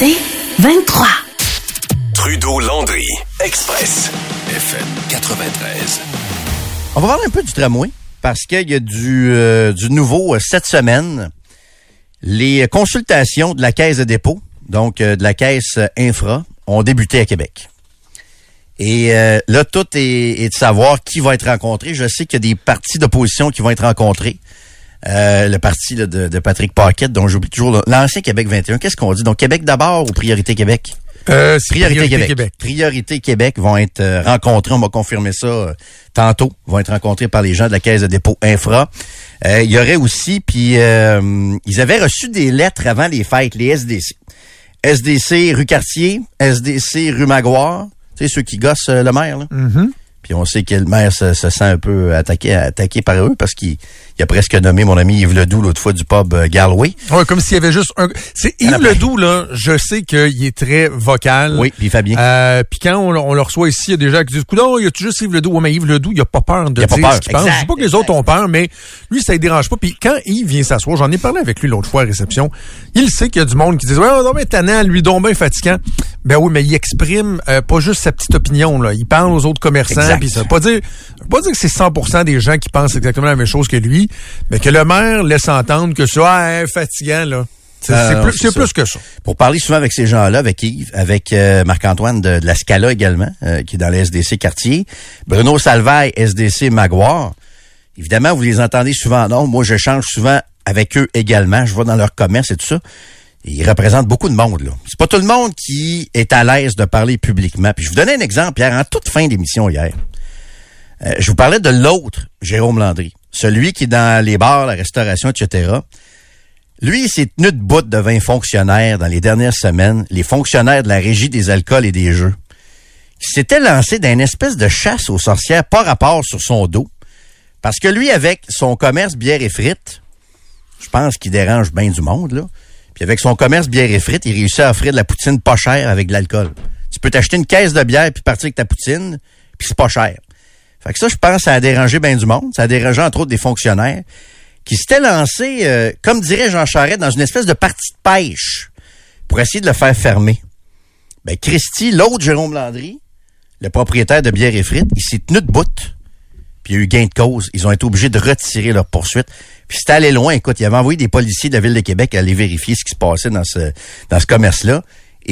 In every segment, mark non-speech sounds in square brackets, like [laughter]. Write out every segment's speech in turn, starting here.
C'est 23. Trudeau-Landry, Express, FM 93. On va parler un peu du tramway parce qu'il y a du, euh, du nouveau euh, cette semaine. Les consultations de la Caisse de dépôt, donc euh, de la Caisse Infra, ont débuté à Québec. Et euh, là, tout est, est de savoir qui va être rencontré. Je sais qu'il y a des partis d'opposition qui vont être rencontrés. Euh, le parti là, de, de Patrick Paquette, dont j'oublie toujours l'ancien Québec 21. Qu'est-ce qu'on dit? Donc, Québec d'abord ou Priorité Québec? Euh, c'est Priorité, Québec. Priorité Québec vont être euh, rencontrés. On va confirmer ça euh, tantôt. Vont être rencontrés par les gens de la Caisse de dépôt Infra. Euh, il y aurait aussi, puis euh, ils avaient reçu des lettres avant les fêtes, les SDC. SDC rue Cartier, SDC rue Maguire. Tu sais, ceux qui gossent le maire, là. Mhm. Puis on sait que le maire se, se sent un peu attaqué, attaqué par eux parce qu'il il a presque nommé mon ami Yves Ledoux l'autre fois du pub euh, Galway. Ouais, comme s'il y avait juste un. C'est y en a Yves plein. Ledoux, là, je sais qu'il est très vocal. Oui, puis Fabien. Euh, puis quand on, le- on le reçoit ici, il y a des gens qui disent Coudon, il y a juste Yves Ledoux? Ouais, mais Yves Ledoux, il a pas peur de Il a pas dire peur, ce qu'il pense. Je dis pas que les exact. autres ont peur, mais lui, ça ne dérange pas. Puis quand Yves vient s'asseoir, j'en ai parlé avec lui l'autre fois à réception, il sait qu'il y a du monde qui dit Ouais, non, mais tannant, lui, donc bien fatigant. Ben oui, mais il exprime euh, pas juste sa petite opinion, là. Il parle aux autres commerçants. Puis ça veut pas dire, veut pas dire que c'est 100% des gens qui pensent exactement la même chose que lui, mais que le maire laisse entendre que ça, ah, hein, fatigant, là. C'est non, plus, que ça. pour parler souvent avec ces gens-là, avec Yves, avec euh, Marc-Antoine de, de la Scala également, euh, qui est dans le SDC quartier, Bruno Salvaille, SDC Maguire. Évidemment, vous les entendez souvent non. Moi, je change souvent avec eux également. Je vais dans leur commerce et tout ça. Ils représentent beaucoup de monde. là. C'est pas tout le monde qui est à l'aise de parler publiquement. Puis je vous donnais un exemple hier, en toute fin d'émission hier. Euh, je vous parlais de l'autre Jérôme Landry, celui qui est dans les bars, la restauration, etc. Lui, il s'est tenu de bout de 20 fonctionnaires dans les dernières semaines, les fonctionnaires de la régie des alcools et des jeux. Il s'était lancé dans une espèce de chasse aux sorcières par rapport sur son dos. Parce que lui, avec son commerce bière et frites, je pense qu'il dérange bien du monde, là. Puis avec son commerce bière et frites, il réussit à offrir de la poutine pas chère avec de l'alcool. Tu peux t'acheter une caisse de bière puis partir avec ta poutine, puis c'est pas cher. Fait que ça, je pense, ça a dérangé bien du monde. Ça a dérangé, entre autres, des fonctionnaires qui s'étaient lancés, euh, comme dirait Jean Charest, dans une espèce de partie de pêche pour essayer de le faire fermer. Ben, Christy, l'autre Jérôme Landry, le propriétaire de bière et frites, il s'est tenu de bout. Puis il y a eu gain de cause. Ils ont été obligés de retirer leur poursuite. Puis c'était allé loin. Écoute, il avait envoyé des policiers de la Ville de Québec à aller vérifier ce qui se passait dans ce, dans ce commerce-là.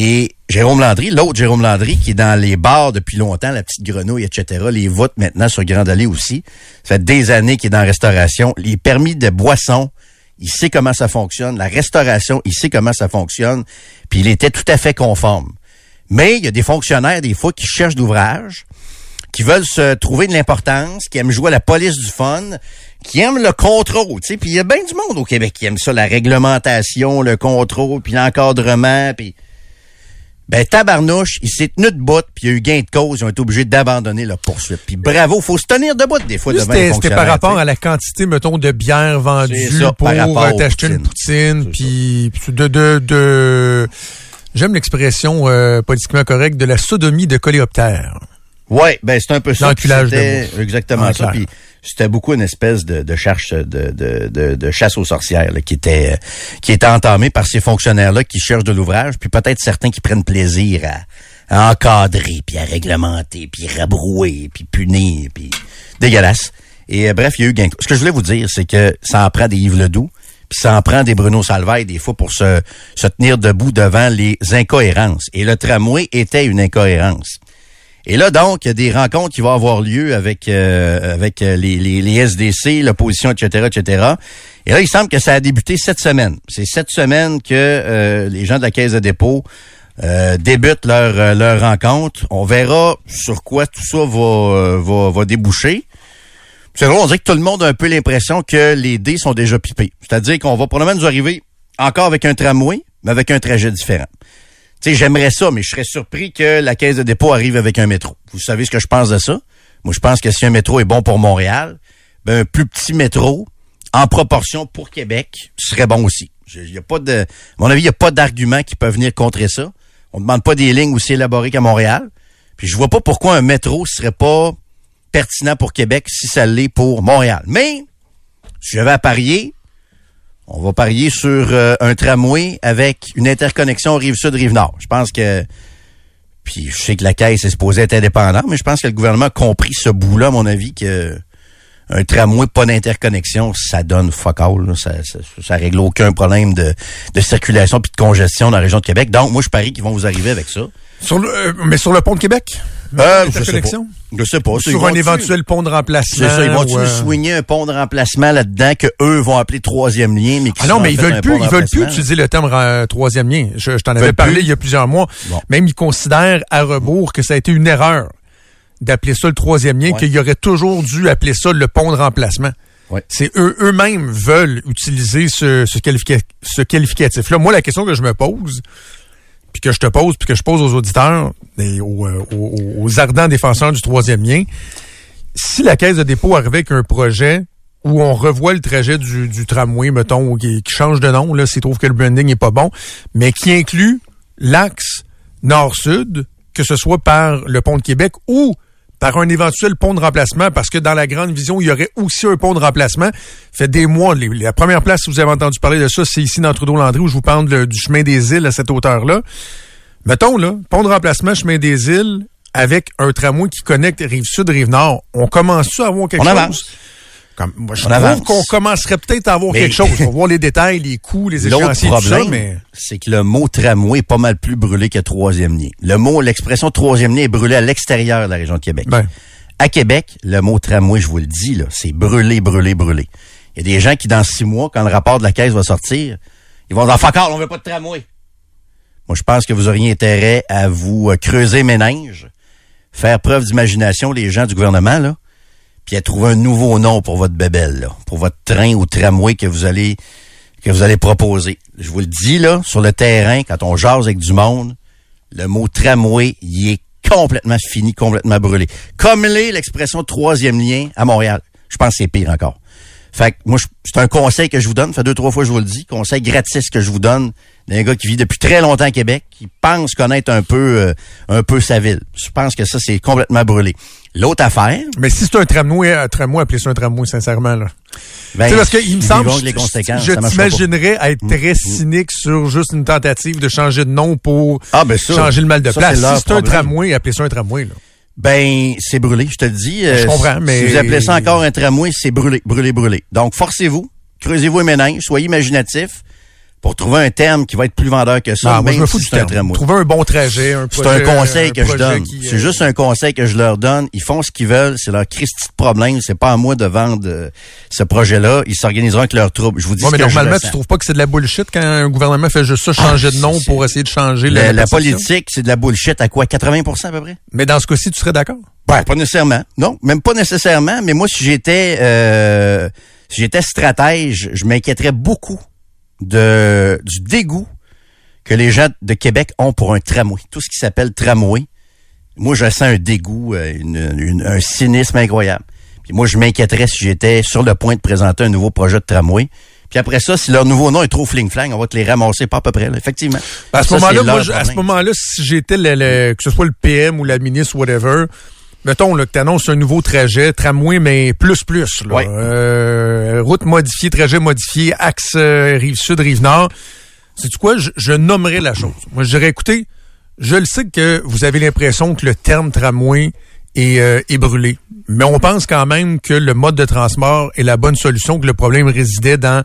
Et Jérôme Landry, l'autre Jérôme Landry, qui est dans les bars depuis longtemps, la petite grenouille, etc., les votes maintenant sur Grande Allée aussi. Ça fait des années qu'il est dans la restauration. Les permis de boisson, il sait comment ça fonctionne. La restauration, il sait comment ça fonctionne. Puis il était tout à fait conforme. Mais il y a des fonctionnaires, des fois, qui cherchent d'ouvrage, qui veulent se trouver de l'importance, qui aiment jouer à la police du fun, qui aiment le contrôle. Puis il y a bien du monde au Québec qui aime ça, la réglementation, le contrôle, puis l'encadrement, puis... Ben, tabarnouche, il s'est tenu de bout, puis il y a eu gain de cause, ils ont été obligés d'abandonner leur poursuite. Puis bravo, faut se tenir debout des fois devant les C'était par rapport à la quantité, mettons, de bière vendue ça, pour t'acheter une poutine, puis de, de, de j'aime l'expression euh, politiquement correcte de la sodomie de coléoptère. Ouais, ben c'est un peu ça. L'enculage de. Exactement En ça. Puis c'était beaucoup une espèce de, de chasse de, chasse aux sorcières là, qui était qui était entamée par ces fonctionnaires-là qui cherchent de l'ouvrage, puis peut-être certains qui prennent plaisir à, encadrer, puis à réglementer, puis rabrouer, puis punir, puis dégueulasse. Et euh, bref, il y a eu. Ce que je voulais vous dire, c'est que ça en prend des Yves Ledoux, puis ça en prend des Bruno Salvaille des fois pour se, se tenir debout devant les incohérences. Et le tramway était une incohérence. Et là, donc, il y a des rencontres qui vont avoir lieu avec euh, avec euh, les, les, SDC, l'opposition, etc., etc. Et là, il semble que ça a débuté cette semaine. C'est cette semaine que euh, les gens de la Caisse de dépôt euh, débutent leur, leur rencontre. On verra sur quoi tout ça va, va, va déboucher. C'est drôle, on dirait que tout le monde a un peu l'impression que les dés sont déjà pipés. C'est-à-dire qu'on va probablement nous arriver encore avec un tramway, mais avec un trajet différent. J'aimerais ça, mais je serais surpris que la caisse de dépôt arrive avec un métro. Vous savez ce que je pense de ça? Moi, je pense que si un métro est bon pour Montréal, ben, un plus petit métro, en proportion pour Québec, serait bon aussi. Je- y a pas de, à mon avis, il n'y a pas d'argument qui peut venir contrer ça. On ne demande pas des lignes aussi élaborées qu'à Montréal. Puis je vois pas pourquoi un métro serait pas pertinent pour Québec si ça l'est pour Montréal. Mais, si j'avais à parier, On va parier sur euh, un tramway avec une interconnexion Rive-Sud-Rive-Nord. Je pense que... Puis je sais que la Caisse est supposée être indépendante, mais je pense que le gouvernement a compris ce bout-là, à mon avis, que un tramway pas d'interconnexion, ça donne fuck all. Ça, ça, ça, règle aucun problème de, de circulation puis de congestion dans la région de Québec. Donc, moi, je parie qu'ils vont vous arriver avec ça. Sur le, euh, mais sur le pont de Québec? Euh, je sais pas. Je sais pas. Sur un éventuel pont de remplacement. C'est ça. Ils vont-tu euh... soigner un pont de remplacement là-dedans que eux vont appeler troisième lien, mais qui Ah non, mais ils veulent plus, ils veulent plus utiliser le terme euh, troisième lien. Je, je t'en avais parlé plus? il y a plusieurs mois. Bon. Même ils considèrent à rebours que ça a été une erreur d'appeler ça le troisième lien, ouais. qu'il y aurait toujours dû appeler ça le pont de remplacement. Ouais. C'est eux eux-mêmes veulent utiliser ce, ce, qualifica ce qualificatif-là. Moi, la question que je me pose, puis que je te pose, puis que je pose aux auditeurs et aux, euh, ardents défenseurs du troisième lien, si la caisse de dépôt arrivait avec un projet où on revoit le trajet du, tramway, mettons, qui, qui, change de nom, là, s'il trouve que le branding est pas bon, mais qui inclut l'axe nord-sud, que ce soit par le pont de Québec ou par un éventuel pont de remplacement, parce que dans la grande vision, il y aurait aussi un pont de remplacement. Fait des mois, les, la première place, si vous avez entendu parler de ça, c'est ici dans Trudeau-Landry, où je vous parle de, du chemin des îles à cette hauteur-là. Mettons, là, pont de remplacement, chemin des îles, avec un tramway qui connecte Rive-Sud, Rive-Nord. On commence-tu à avoir quelque On chose? Avance. Comme, moi, je on trouve avance. qu'on commencerait peut-être à avoir mais quelque chose. On va voir les détails, les coûts, les échéanciers, tout ça, mais... c'est que le mot tramway est pas mal plus brûlé que troisième lien. Le mot, l'expression troisième lien est brûlé à l'extérieur de la région de Québec. Ben. À Québec, le mot tramway, je vous le dis, là, c'est brûlé, brûlé, brûlé. Il y a des gens qui, dans six mois, quand le rapport de la caisse va sortir, ils vont dire, all, on veut pas de tramway. Moi, je pense que vous auriez intérêt à vous creuser méninges, faire preuve d'imagination, les gens du gouvernement, là, puis à trouver un nouveau nom pour votre bébelle, là, pour votre train ou tramway que vous allez que vous allez proposer. Je vous le dis là, sur le terrain, quand on jase avec du monde, le mot tramway, il est complètement fini, complètement brûlé. Comme l'est l'expression troisième lien à Montréal. Je pense que c'est pire encore. Fait que moi, c'est un conseil que je vous donne. Fait deux, trois fois je vous le dis. Conseil gratis que je vous donne d'un gars qui vit depuis très longtemps à Québec, qui pense connaître un peu, euh, un peu sa ville. Je pense que ça, c'est complètement brûlé. L'autre affaire? Mais si c'est un tramway, un tramway, appelez ça un tramway, sincèrement, là. Ben, parce qu'il me semble, les conséquences, je t'imaginerais être très cynique mmh. sur juste une tentative de changer de nom pour ah, ben ça, changer le mal de ça, place. Si c'est un tramway, appelez ça un tramway, là. Ben, c'est brûlé, je te le dis. Je comprends, mais... Si vous appelez ça encore un tramway, c'est brûlé, brûlé, brûlé. Donc, forcez-vous, creusez-vous un ménage, soyez imaginatifs pour trouver un terme qui va être plus vendeur que ça. Non, moi, je me fous si du terme. Trouver un bon trajet, un C'est un conseil un que je donne. C'est euh... juste un conseil que je leur donne. Ils font ce qu'ils veulent. C'est leur Christi de problème. C'est pas à moi de vendre euh, ce projet-là. Ils s'organiseront avec leurs troupes. Je vous dis ouais, ce mais que normalement, je tu trouves pas que c'est de la bullshit quand un gouvernement fait juste ça, changer ah, de nom pour essayer de changer la, la, la politique, c'est de la bullshit à quoi? 80 à peu près? Mais dans ce cas-ci, tu serais d'accord? Ouais, pas nécessairement. Non, même pas nécessairement. Mais moi, si j'étais, euh, si j'étais stratège, je m'inquiéterais beaucoup de du dégoût que les gens de Québec ont pour un tramway. Tout ce qui s'appelle tramway, moi, je sens un dégoût, euh, une, une, un cynisme incroyable. Puis moi, je m'inquiéterais si j'étais sur le point de présenter un nouveau projet de tramway. Puis après ça, si leur nouveau nom est trop fling-flang, on va te les ramasser pas à peu près, là, effectivement. Ben à ce moment-là, moi, je, à ce moment-là, si j'étais le, le, que ce soit le PM ou la ministre, whatever, mettons là, que tu annonces un nouveau trajet, tramway, mais plus plus. Là. Euh, route modifiée, trajet modifié, axe euh, rive sud, rive nord. C'est quoi? Je, je nommerais la chose. Moi, je dirais, écoutez, je le sais que vous avez l'impression que le terme tramway est, euh, est brûlé. Mais on pense quand même que le mode de transport est la bonne solution, que le problème résidait dans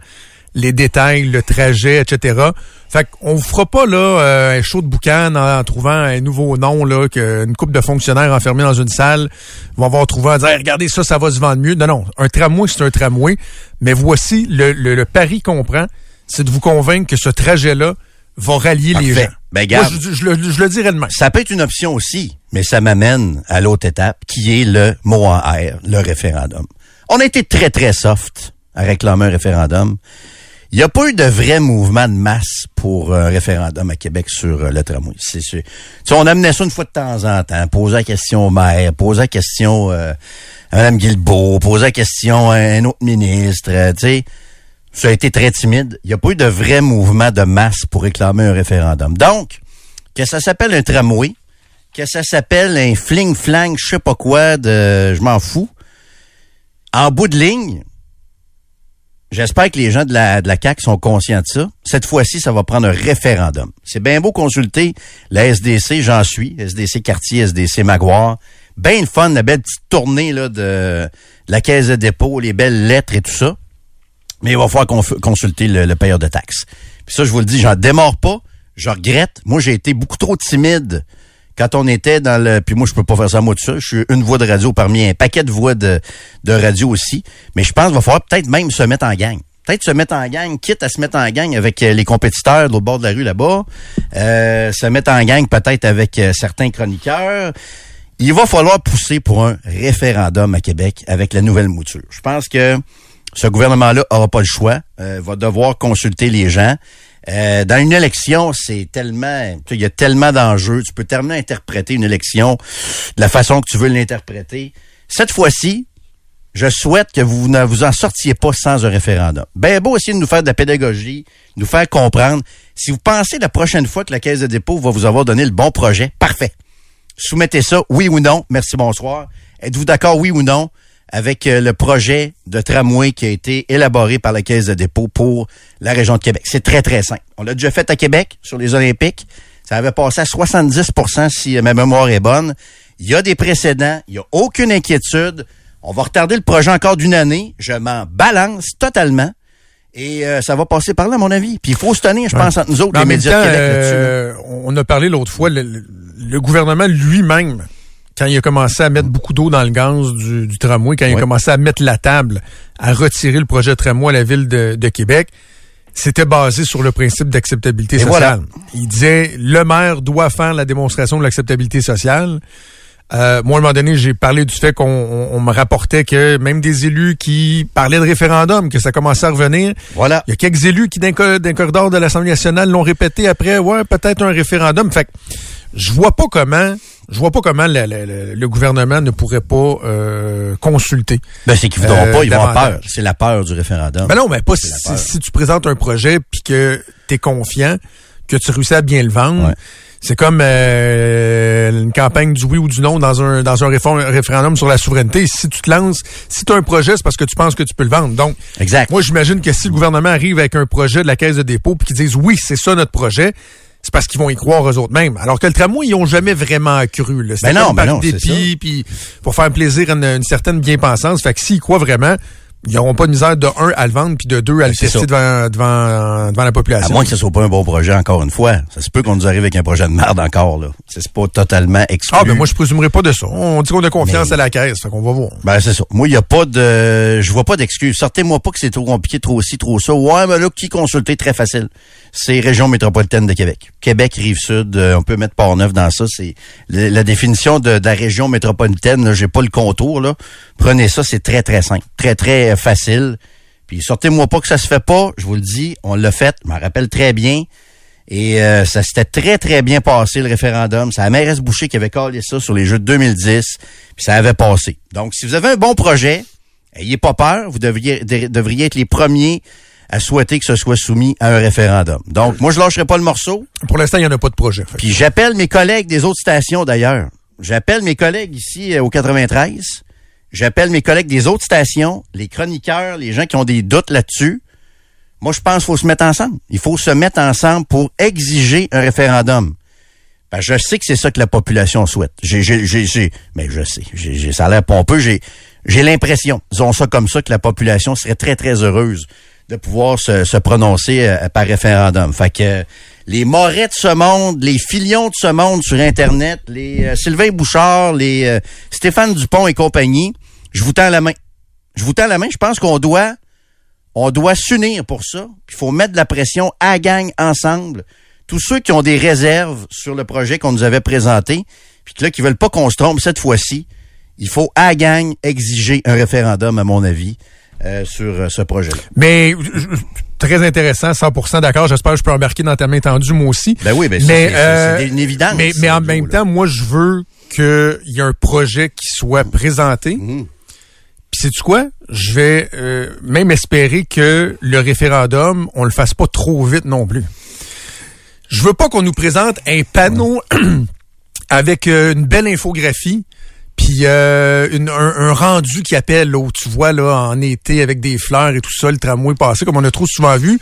les détails, le trajet, etc. Fait qu'on vous fera pas là euh, un show de boucan en, en, trouvant un nouveau nom là qu'une couple de fonctionnaires enfermés dans une salle vont avoir trouvé dire hey, regardez ça, ça va se vendre mieux. Non, non, un tramway c'est un tramway, mais voici le, le, le pari qu'on prend, c'est de vous convaincre que ce trajet-là va rallier Parfait. les gens. Ben, garde, Moi, je, je, le, je le dirais demain. Ça peut être une option aussi, mais ça m'amène à l'autre étape, qui est le mot en air, le référendum. On a été très, très soft à réclamer un référendum. Il n'y a pas eu de vrai mouvement de masse pour un référendum à Québec sur le tramway. C'est sûr. on amenait ça une fois de temps en temps, poser la question au maire, poser la question euh, à Mme Guilbeault, poser la question à un autre ministre, euh, tu sais. Ça a été très timide. Il n'y a pas eu de vrai mouvement de masse pour réclamer un référendum. Donc, que ça s'appelle un tramway, que ça s'appelle un fling-flang, je sais pas quoi, je m'en fous. En bout de ligne, J'espère que les gens de la, de la CAQ sont conscients de ça. Cette fois-ci, ça va prendre un référendum. C'est bien beau consulter la SDC, j'en suis, SDC Quartier, SDC Maguire. Bien le fun, la belle petite tournée là, de, la caisse de dépôt, les belles lettres et tout ça. Mais il va falloir consulter le, le, payeur de taxes. Puis ça, je vous le dis, j'en démarre pas. Je regrette. Moi, j'ai été beaucoup trop timide quand on était dans le... Puis moi, je peux pas faire ça moi tout ça. Je suis une voix de radio parmi un paquet de voix de, de radio aussi. Mais je pense qu'il va falloir peut-être même se mettre en gang. Peut-être se mettre en gang, quitte à se mettre en gang avec euh, les compétiteurs de l'autre bord de la rue là-bas. Euh, se mettre en gang peut-être avec euh, certains chroniqueurs. Il va falloir pousser pour un référendum à Québec avec la nouvelle mouture. Je pense que ce gouvernement-là aura pas le choix. Euh, va devoir consulter les gens. Euh, dans une élection, c'est tellement, il y a tellement d'enjeux. Tu peux tellement interpréter une élection de la façon que tu veux l'interpréter. Cette fois-ci, je souhaite que vous ne vous en sortiez pas sans un référendum. Ben beau essayer de nous faire de la pédagogie, nous faire comprendre. Si vous pensez la prochaine fois que la Caisse de dépôt va vous avoir donné le bon projet, parfait. Soumettez ça, oui ou non. Merci, bonsoir. Êtes-vous d'accord, oui ou non? Avec euh, le projet de tramway qui a été élaboré par la Caisse de dépôt pour la région de Québec. C'est très, très simple. On l'a déjà fait à Québec sur les Olympiques. Ça avait passé à 70% si ma mémoire est bonne. Il y a des précédents. Il n'y a aucune inquiétude. On va retarder le projet encore d'une année. Je m'en balance totalement. Et euh, ça va passer par là, à mon avis. Puis il faut se tenir, je pense, entre nous autres, les médias de Québec là-dessus. Euh, on a parlé l'autre fois, le, le gouvernement lui-même quand il a commencé à mettre beaucoup d'eau dans le gaz du, du tramway, quand il a commencé à mettre la table, à retirer le projet tramway à la ville de, de Québec, c'était basé sur le principe d'acceptabilité sociale. Il disait, le maire doit faire la démonstration de l'acceptabilité sociale. Euh, moi, à un moment donné, j'ai parlé du fait qu'on on, me rapportait que même des élus qui parlaient de référendum, que ça commençait à revenir. Voilà. Il y a quelques élus qui, d'un corridor de l'Assemblée nationale, l'ont répété après, ouais, peut-être un référendum. Fait que je vois pas comment je vois pas comment le, le, le gouvernement ne pourrait pas euh, consulter. Ben c'est qu'ils voudront euh, pas, ils vont avoir peur. C'est la peur du référendum. Ben non, mais pas si, si, tu présentes un projet puis que tu es confiant, que tu réussis à bien le vendre. Ouais. C'est comme euh, une campagne du oui ou du non dans un dans un référendum sur la souveraineté. Si tu te lances, si tu as un projet, c'est parce que tu penses que tu peux le vendre. Donc, exact. moi j'imagine que si le gouvernement arrive avec un projet de la caisse de dépôt puis qu'ils disent oui, c'est ça notre projet, parce qu'ils vont y croire eux autres mêmes. Alors que le tramway, ils ont jamais vraiment cru. Là. Ben non, ben non, dépit, puis pour faire plaisir à une, une certaine bien-pensance. Fait que s'ils croient vraiment, ils n'auront pas de misère de un à le vendre puis de deux à le tester devant, devant, devant la population. À moins que ce soit pas un bon projet encore une fois. Ça se peut qu'on nous arrive avec un projet de merde encore là. C'est pas totalement exclu. Ah ben moi je présumerais pas de ça. On dit qu'on a confiance à la caisse, fait qu'on va voir. Ben c'est ça. Moi il y a pas de je vois pas d'excuse. Sortez-moi pas que c'est trop compliqué, trop ci, trop ça. Ouais, mais là qui consulter? Très facile. C'est région métropolitaine de Québec. Québec rive sud, euh, on peut mettre Port-Neuf dans ça, c'est la définition de, la région métropolitaine, j'ai pas le contour là. Prenez ça, c'est très très simple, très très facile. Puis sortez-moi pas que ça se fait pas, je vous le dis, on l'a fait, je m'en rappelle très bien. Et euh, ça s'était très, très bien passé, le référendum. C'est la mairesse Boucher qui avait collé ça sur les Jeux de 2010, puis ça avait passé. Donc, si vous avez un bon projet, ayez pas peur, vous devriez, devriez être les premiers à souhaiter que ce soit soumis à un référendum. Donc, moi, je lâcherai pas le morceau. Pour l'instant, il n'y en a pas de projet. Puis j'appelle mes collègues des autres stations, d'ailleurs. J'appelle mes collègues ici euh, au 93 J'appelle mes collègues des autres stations, les chroniqueurs, les gens qui ont des doutes là-dessus. Moi, je pense qu'il faut se mettre ensemble. Il faut se mettre ensemble pour exiger un référendum. Ben, je sais que c'est ça que la population souhaite. J'ai, j'ai, j'ai, mais je sais, j'ai, ça a l'air pompeux. J'ai, j'ai l'impression, disons ça comme ça, que la population serait très, très heureuse pouvoir se, prononcer euh, par référendum. Fait que les Morets de ce monde, les Filions de ce monde sur Internet, les euh, Sylvain Bouchard, les euh, Stéphane Dupont et compagnie, je vous tends la main. Je vous tends la main. Je pense qu'on doit, s'unir pour ça. Il faut mettre de la pression à gang ensemble. Tous ceux qui ont des réserves sur le projet qu'on nous avait présenté, puis là, qui veulent pas qu'on se trompe cette fois-ci, il faut à gang exiger un référendum, à mon avis, euh, sur euh, ce projet-là. Mais très intéressant, 100% d'accord. J'espère que je peux embarquer dans ta main tendue, moi aussi. Ben oui, ben mais c'est euh, une évidence. Mais, mais en même temps, moi, je veux qu'il y ait un projet qui soit présenté. Mmh. Puis sais-tu quoi? Je vais euh, même espérer que le référendum, on le fasse pas trop vite non plus. Je veux pas qu'on nous présente un panneau [clears throat] avec euh, une belle infographie, puis euh, un, rendu qui appelle là, où tu vois là en été avec des fleurs et tout ça, le tramway passé, comme on a trop souvent vu,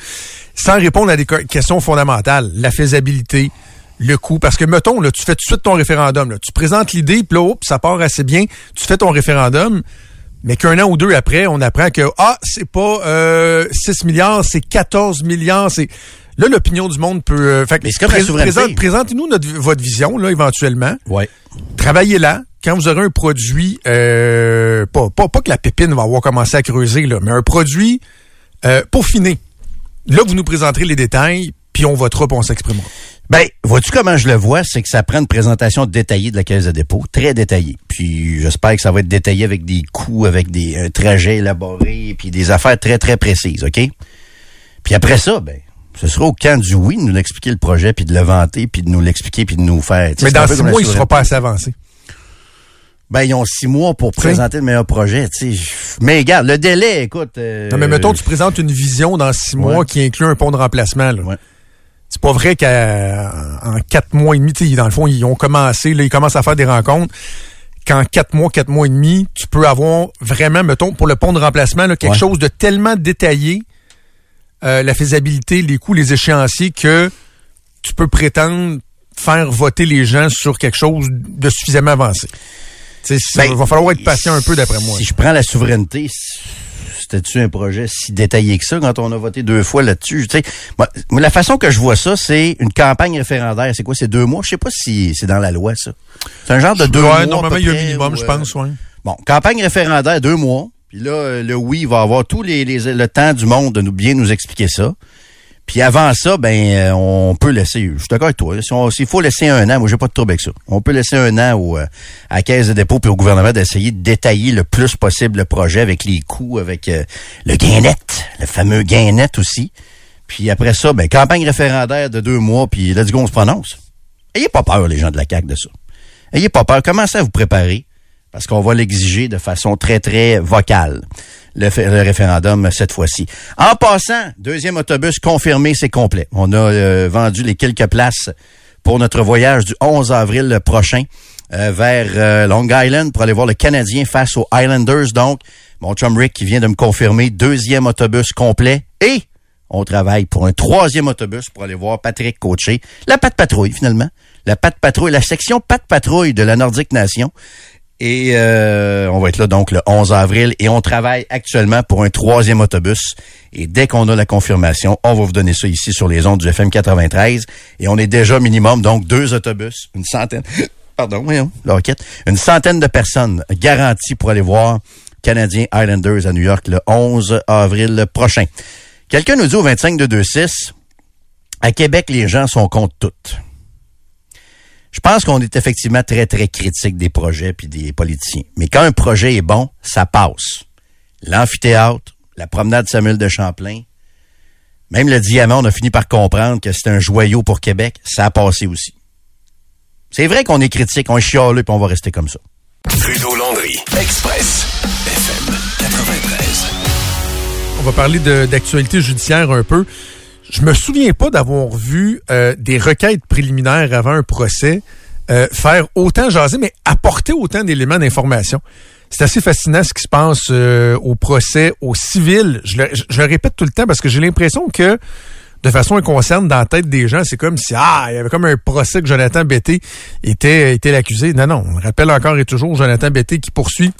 sans répondre à des questions fondamentales, la faisabilité, le coût. Parce que mettons, là, tu fais tout de suite ton référendum. là. tu présentes l'idée, puis là, hop, ça part assez bien, tu fais ton référendum. Mais qu'un an ou deux après, on apprend que ah, c'est pas euh, 6 milliards, c'est 14 milliards, c'est là l'opinion du monde peut euh, fait Mais c'est comme la souveraineté. présente- présentez-nous votre vision là éventuellement Ouais. travaillez là. Quand vous aurez un produit, euh, pas, pas, pas que la pépine va avoir commencé à creuser, là, mais un produit euh, peaufiné. Là, vous nous présenterez les détails, puis on votera, puis on s'exprimera. Ben, vois-tu comment je le vois? C'est que ça prend une présentation détaillée de la caisse de dépôt, très détaillée. Puis j'espère que ça va être détaillé avec des coûts, avec des un trajet élaboré, puis des affaires très, très précises, OK? Puis après ça, ben, ce sera au camp du oui de nous expliquer le projet, puis de le vanter, puis de nous l'expliquer, puis de nous faire... Mais dans six mois, il sera pas assez avancé. Ben, ils ont six mois pour présenter le meilleur projet, tu. Mais regarde, le délai, écoute... euh, Non, mais mettons, tu présentes une vision dans six mois qui inclut un pont de remplacement. là. Ouais. C'est pas vrai qu'en quatre mois et demi, tu dans le fond, ils ont commencé, là, ils commencent à faire des rencontres. Qu'en quatre mois, quatre mois et demi, tu peux avoir vraiment, mettons, pour le pont de remplacement, là, quelque Ouais. chose de tellement détaillé, euh, la faisabilité, les coûts, les échéanciers, que tu peux prétendre faire voter les gens sur quelque chose de suffisamment avancé. Sais, Ben, il va falloir être patient un peu d'après moi. Si je prends la souveraineté, c'était-tu un projet si détaillé que ça quand on a voté deux fois là-dessus? Moi, la façon que je vois ça, c'est une campagne référendaire. C'est quoi, c'est deux mois? Je sais pas si c'est dans la loi, ça. C'est un genre de deux mois. normalement, il y a un minimum, ou, je euh, pense, ouais. Bon, campagne référendaire, deux mois. Puis là, euh, le oui va avoir tous les, les- le temps du monde de nous bien nous expliquer ça. Puis avant ça, ben euh, on peut laisser. Je suis d'accord avec toi. S'il faut laisser un an, moi j'ai pas de trouble avec ça. On peut laisser un an au, euh, à la caisse de dépôt puis au gouvernement d'essayer de détailler le plus possible le projet avec les coûts, avec le gain net, le fameux gain net aussi. Puis après ça, ben campagne référendaire de deux mois, puis let's go, on se prononce. Ayez pas peur, les gens de la CAQ, de ça. Ayez pas peur. Commencez à vous préparer parce qu'on va l'exiger de façon très, très vocale, le, référendum cette fois-ci. En passant, deuxième autobus confirmé, c'est complet. On a euh, vendu les quelques places pour notre voyage du 11 avril prochain euh, vers euh, Long Island pour aller voir le Canadien face aux Islanders. Donc, mon chum Rick qui vient de me confirmer, deuxième autobus complet et on travaille pour un troisième autobus pour aller voir Patrick coacher la patte patrouille finalement. La patte patrouille, la section patte patrouille de la Nordique Nation. Et euh, on va être là donc le 11 avril et on travaille actuellement pour un troisième autobus. Et dès qu'on a la confirmation, on va vous donner ça ici sur les ondes du FM 93. Et on est déjà minimum donc deux autobus, une centaine. [laughs] Pardon, voyons, la roquette. Une centaine de personnes garanties pour aller voir Canadiens Islanders à New York le 11 avril prochain. Quelqu'un nous dit au 25 de 26, à Québec, les gens sont contre tout. Je pense qu'on est effectivement très, très critique des projets puis des politiciens. Mais quand un projet est bon, ça passe. L'amphithéâtre, la promenade Samuel de Champlain, même le diamant, on a fini par comprendre que c'est un joyau pour Québec. Ça a passé aussi. C'est vrai qu'on est critique, on est chialeux puis on va rester comme ça. Trudeau Landry, Express, FM 93. On va parler d'actualité judiciaire un peu. Je me souviens pas d'avoir vu euh, des requêtes préliminaires avant un procès euh, faire autant jaser, mais apporter autant d'éléments d'information. C'est assez fascinant ce qui se passe euh, au procès, au civil. Je le, répète tout le temps parce que j'ai l'impression que de façon inconsciente dans la tête des gens, c'est comme si ah, il y avait comme un procès que Jonathan Betté était était l'accusé. Non non, on rappelle encore et toujours Jonathan Betté qui poursuit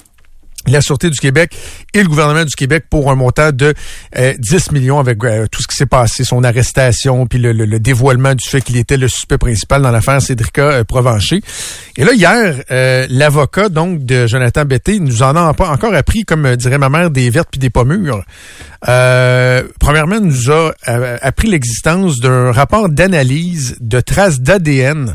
la Sûreté du Québec et le gouvernement du Québec pour un montant de euh, 10 millions avec euh, tout ce qui s'est passé, son arrestation, puis le, le- le dévoilement du fait qu'il était le suspect principal dans l'affaire Cédrica euh, Provencher. Et là, hier, euh, l'avocat donc de Jonathan Betté nous en a pas encore appris, comme euh, dirait ma mère, des vertes puis des pommures. Euh, premièrement, nous a euh, appris l'existence d'un rapport d'analyse de traces d'ADN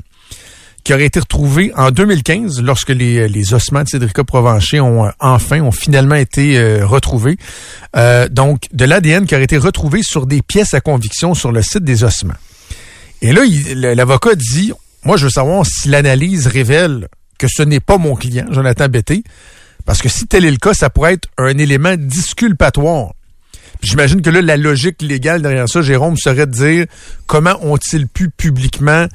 qui aurait été retrouvé en 2015 lorsque les, les ossements de Cédrica Provencher ont euh, enfin, ont finalement été euh, retrouvés. Euh, donc, de l'ADN qui aurait été retrouvé sur des pièces à conviction sur le site des ossements. Et là, l'avocat dit, moi, je veux savoir si l'analyse révèle que ce n'est pas mon client, Jonathan Betté, parce que si tel est le cas, ça pourrait être un élément disculpatoire. J'imagine que là, la logique légale derrière ça, Jérôme, serait de dire comment ont-ils pu publiquement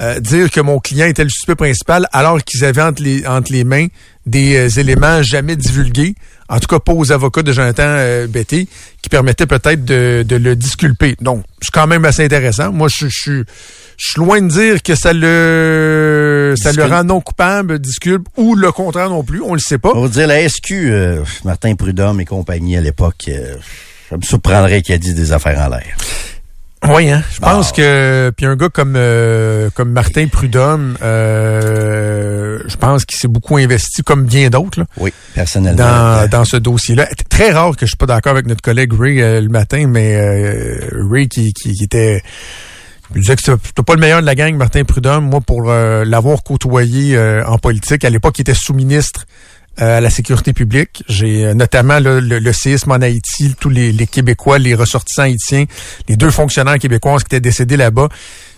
euh, dire que mon client était le suspect principal alors qu'ils avaient entre les, entre les mains des euh, éléments jamais divulgués, en tout cas pas aux avocats de Jonathan euh, Betty, qui permettaient peut-être de, de, le disculper. Donc, c'est quand même assez intéressant. Moi, je, je, je suis loin de dire que ça le ça le rend non coupable, disculpe, ou le contraire non plus, on le sait pas. On va dire la SQ, euh, Martin Prudhomme et compagnie à l'époque, euh, ça me surprendrait qu'il ait dit des affaires en l'air. Oui, hein? Je pense que puis un gars comme euh, comme Martin Prudhomme, euh, je pense qu'il s'est beaucoup investi comme bien d'autres. là, Oui, personnellement. Dans, dans ce dossier-là. Très rare que je suis pas d'accord avec notre collègue Ray euh, le matin, mais euh, Ray qui, qui, qui était je disais que c'était pas le meilleur de la gang, Martin Prudhomme, moi, pour euh, l'avoir côtoyé euh, en politique. À l'époque, il était sous-ministre à la sécurité publique. J'ai euh, notamment là, le, le, séisme en Haïti, tous les, les, Québécois, les ressortissants haïtiens, les deux fonctionnaires québécois qui étaient décédés là-bas.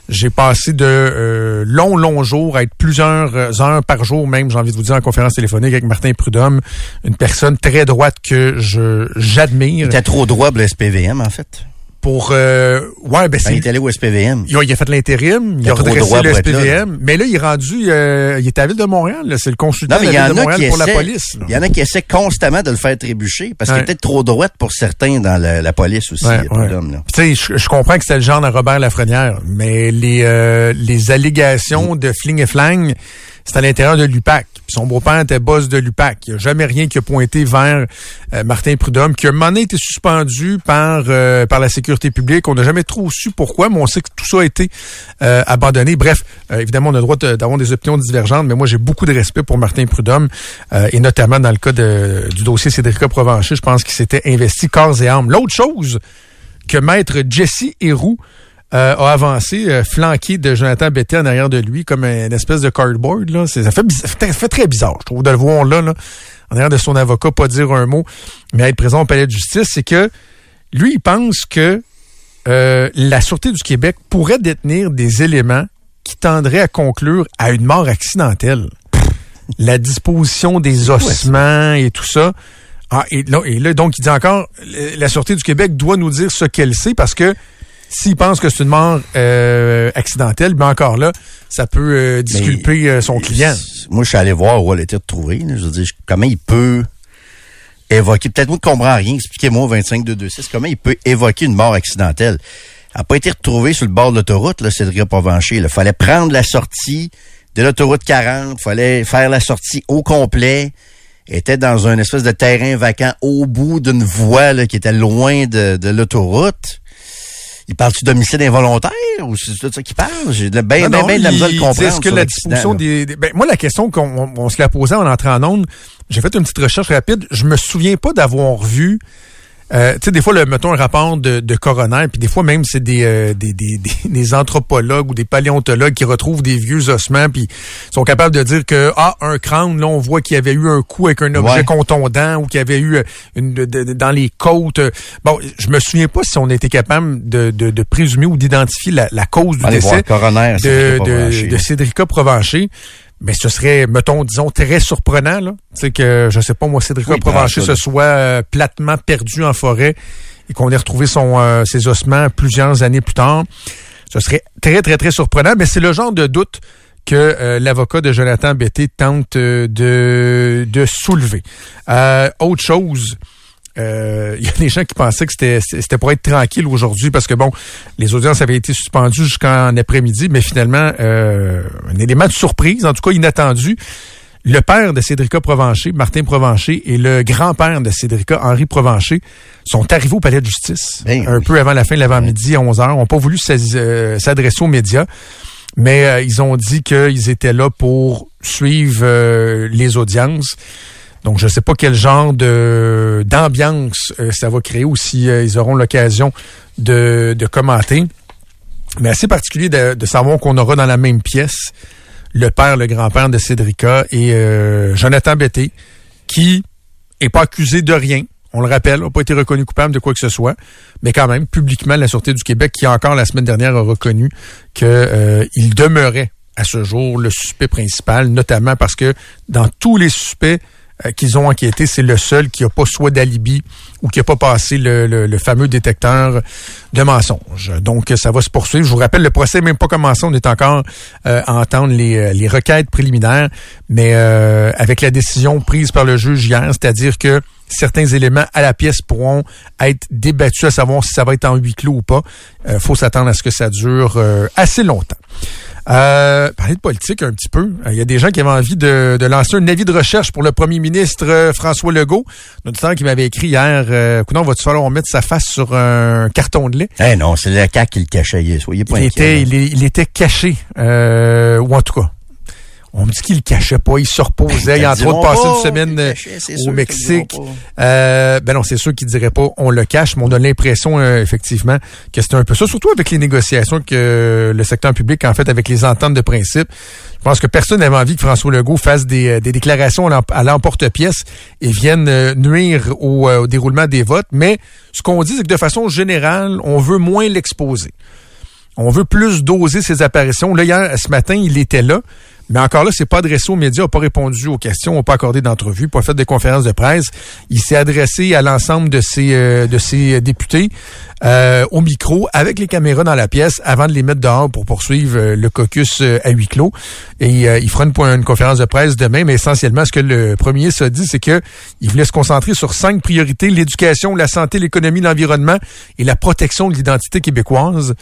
J'ai passé de euh, longs, longs jours à être plusieurs heures par jour même, j'ai envie de vous dire, en conférence téléphonique avec Martin Prudhomme, une personne très droite que je j'admire. Était trop droit le SPVM, en fait pour euh, ouais ben, ben il est allé au SPVM. Il a, il a fait l'intérim, il a redressé le SPVM, mais là il est rendu euh, il est à la ville de Montréal, c'est le consultant de la ville de Montréal pour essaie, la police. Il y en a qui essaient constamment de le faire trébucher parce ouais. qu'il était trop droite pour certains dans la, la police aussi, ouais, ouais. Tu sais, je, je, comprends que c'était le genre de Robert Lafrenière, mais les euh, les allégations de fling et flang c'est à l'intérieur de l'UPAC. Son beau-père était boss de l'UPAC. Il n'y a jamais rien qui a pointé vers euh, Martin Prudhomme, qui a un moment été suspendu par euh, par la sécurité publique. On n'a jamais trop su pourquoi, mais on sait que tout ça a été euh, abandonné. Bref, évidemment, on a le droit d'avoir des opinions divergentes, mais moi, j'ai beaucoup de respect pour Martin Prudhomme, et notamment dans le cas du dossier Cédrica Provencher, je pense qu'il s'était investi corps et âme. L'autre chose que maître Jesse Héroux euh, a avancé, euh, flanqué de Jonathan Betté en arrière de lui, comme une espèce de cardboard. Là. Ça, fait, ça fait très bizarre, je trouve, de le voir là, là, en arrière de son avocat, pas dire un mot, mais être présent au palais de justice. C'est que lui, il pense que euh, la Sûreté du Québec pourrait détenir des éléments qui tendraient à conclure à une mort accidentelle. la disposition des ossements et tout ça. Ah, et, là, et là, donc, il dit encore, la Sûreté du Québec doit nous dire ce qu'elle sait parce que s'il pense que c'est une mort euh, accidentelle, ben encore là, ça peut euh, disculper mais, euh, son client. Moi, je suis allé voir où elle était retrouvée. Je veux dire, comment il peut évoquer, peut-être vous ne comprenez rien, expliquez-moi au 25226, comment il peut évoquer une mort accidentelle. Elle n'a pas été retrouvée sur le bord de l'autoroute, là, Cédric Provencher. Il fallait prendre la sortie de l'autoroute 40, il fallait faire la sortie au complet. Elle était dans un espèce de terrain vacant au bout d'une voie là, qui était loin de, de l'autoroute. Il parle-tu d'homicide involontaire ou c'est tout ça qu'il parle? J'ai bien ben, ben, ben de la misère de comprendre. Est-ce que la disposition des, des, ben, moi, la question qu'on on se la posait en entrant en onde, j'ai fait une petite recherche rapide. Je me souviens pas d'avoir vu euh, tu sais, des fois, le, mettons un rapport de, de coroner, puis des fois même, c'est des, euh, des, des, [laughs] des, anthropologues ou des paléontologues qui retrouvent des vieux ossements, puis sont capables de dire que, ah, un crâne, là, on voit qu'il y avait eu un coup avec un objet ouais. contondant ou qu'il y avait eu une, de, de, dans les côtes. Bon, je me souviens pas si on était capable de, de, de présumer ou d'identifier la, la, cause du Allez décès coroner, de, de, de Cédrica Provencher mais ce serait, mettons, disons, très surprenant, là. Tu que, je sais pas, moi, Cédric oui, Provencher se soit euh, platement perdu en forêt et qu'on ait retrouvé son, euh, ses ossements plusieurs années plus tard. Ce serait très, très, très surprenant, mais c'est le genre de doute que euh, l'avocat de Jonathan Betté tente de, de soulever. autre chose, [laughs] il euh, y a des gens qui pensaient que c'était c'était pour être tranquille aujourd'hui parce que bon, les audiences avaient été suspendues jusqu'en après-midi, mais finalement euh, un élément de surprise, en tout cas inattendu. Le père de Cédrica Provencher, Martin Provencher, et le grand-père de Cédrica, Henri Provencher, sont arrivés au palais de justice ben, un oui. peu avant la fin de l'avant-midi à 11 heures. Ils n'ont pas voulu euh, s'adresser aux médias, mais euh, ils ont dit qu'ils étaient là pour suivre les audiences. Donc, je ne sais pas quel genre de d'ambiance euh, ça va créer ou si euh, ils auront l'occasion de, de, commenter. Mais assez particulier de, savoir qu'on aura dans la même pièce le père, le grand-père de Cédrica et euh, Jonathan Betté, qui est pas accusé de rien. On le rappelle, n'a pas été reconnu coupable de quoi que ce soit, mais quand même, publiquement, la Sûreté du Québec, qui encore la semaine dernière a reconnu qu'il demeurait à ce jour le suspect principal, notamment parce que dans tous les suspects euh, qu'ils ont enquêté, c'est le seul qui n'a pas soit d'alibi ou qui n'a pas passé le, le, fameux détecteur de mensonges. Donc, ça va se poursuivre. Je vous rappelle, le procès n'est même pas commencé. On est encore euh, à entendre les, les requêtes préliminaires, mais avec la décision prise par le juge hier, c'est-à-dire que certains éléments à la pièce pourront être débattus à savoir si ça va être en huis clos ou pas. Euh, faut s'attendre à ce que ça dure euh, assez longtemps. Euh, parler de politique un petit peu. Il y a des gens qui avaient envie de, lancer un avis de recherche pour le premier ministre François Legault. Notre temps qui m'avait écrit hier, euh, on va-tu falloir mettre sa face sur un carton de lait? Eh non, c'est le CAC qui le cachait. Soyez pas il était, il, était caché, ou en tout cas, on me dit qu'il le cachait pas, il se reposait, il a trop de passer une semaine euh, au Mexique. Euh, ben non, c'est sûr qu'il dirait pas on le cache, mais on a l'impression euh, effectivement que c'est un peu ça, surtout avec les négociations que le secteur public en fait avec les ententes de principe. Je pense que personne n'avait envie que François Legault fasse des, déclarations à l'emporte-pièce et vienne nuire au, au déroulement des votes. Mais ce qu'on dit, c'est que de façon générale, on veut moins l'exposer. On veut plus doser ses apparitions. Là, hier, ce matin, il était là. Mais encore là, c'est pas adressé aux médias, n'a pas répondu aux questions, n'a pas accordé d'entrevue, pas fait de conférences de presse. Il s'est adressé à l'ensemble de ses euh, de ses députés euh, au micro avec les caméras dans la pièce avant de les mettre dehors pour poursuivre euh, le caucus à huis clos. Et il fera une, une, conférence de presse demain, mais essentiellement, ce que le premier se dit, c'est que il voulait se concentrer sur cinq priorités l'éducation, la santé, l'économie, l'environnement et la protection de l'identité québécoise.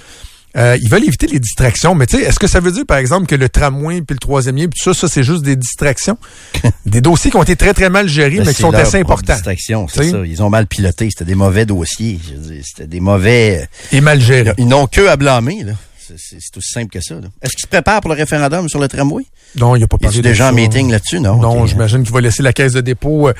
Euh, ils veulent éviter les distractions, mais tu sais, est-ce que ça veut dire, par exemple, que le tramway puis le troisième lien, puis tout ça, ça, c'est juste des distractions? [laughs] des dossiers qui ont été très, très mal gérés, ben, mais qui sont assez importants. Distractions, c'est ça. Ils ont mal piloté. C'était des mauvais dossiers. C'était des mauvais... Et mal gérés. Ils n'ont que à blâmer, là. C'est aussi simple que ça. Est-ce qu'il se prépare pour le référendum sur le tramway? Non, il n'y a pas parlé de déjà en meeting là-dessus, non? Non, j'imagine qu'il va laisser la caisse de dépôt euh,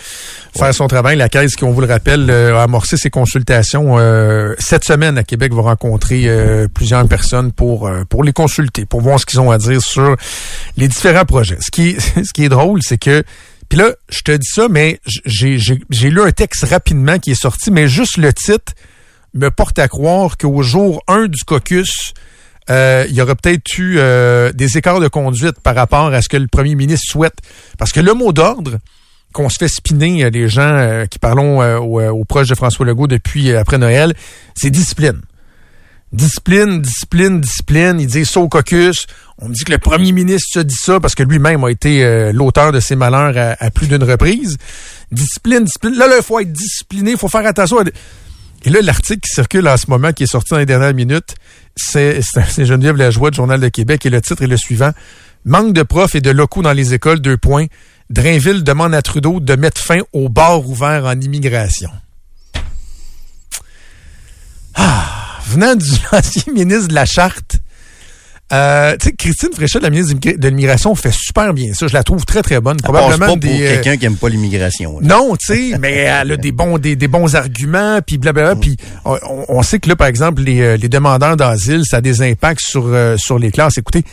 faire son travail. La caisse, qui, on vous le rappelle, euh, a amorcé ses consultations euh, cette semaine à Québec, va rencontrer plusieurs personnes pour pour les consulter, pour voir ce qu'ils ont à dire sur les différents projets. Ce qui, [laughs] ce qui est drôle, c'est que puis là, je te dis ça, mais j'ai lu un texte rapidement qui est sorti, mais juste le titre me porte à croire qu'au jour 1 du caucus, euh, il y aurait peut-être eu euh, des écarts de conduite par rapport à ce que le premier ministre souhaite. Parce que le mot d'ordre qu'on se fait spinner, euh, les gens qui parlons aux, proches de François Legault depuis après Noël, c'est discipline. Discipline, discipline, discipline. Il dit ça au caucus. On me dit que le premier ministre se dit ça parce que lui-même a été l'auteur de ses malheurs à, plus d'une reprise. Discipline, discipline. Là, il faut être discipliné, il faut faire attention. Et là, l'article qui circule en ce moment, qui est sorti dans les dernières minutes, c'est Geneviève Lajoie du Journal de Québec et le titre est le suivant. Manque de profs et de locaux dans les écoles, deux points. Drainville demande à Trudeau de mettre fin aux bars ouverts en immigration. Ah, venant du [laughs] ancien ministre de la Charte, euh, tu sais, Christine Fréchet, la ministre de l'immigration, fait super bien ça. Je la trouve très, très bonne. Probablement pas des, pour euh, quelqu'un qui aime pas l'immigration. Non, tu sais, mais [laughs] elle a des bons, des, bons arguments, puis blablabla. Puis on, sait que là, par exemple, les, euh, les demandeurs d'asile, ça a des impacts sur, euh, sur les classes. Écoutez,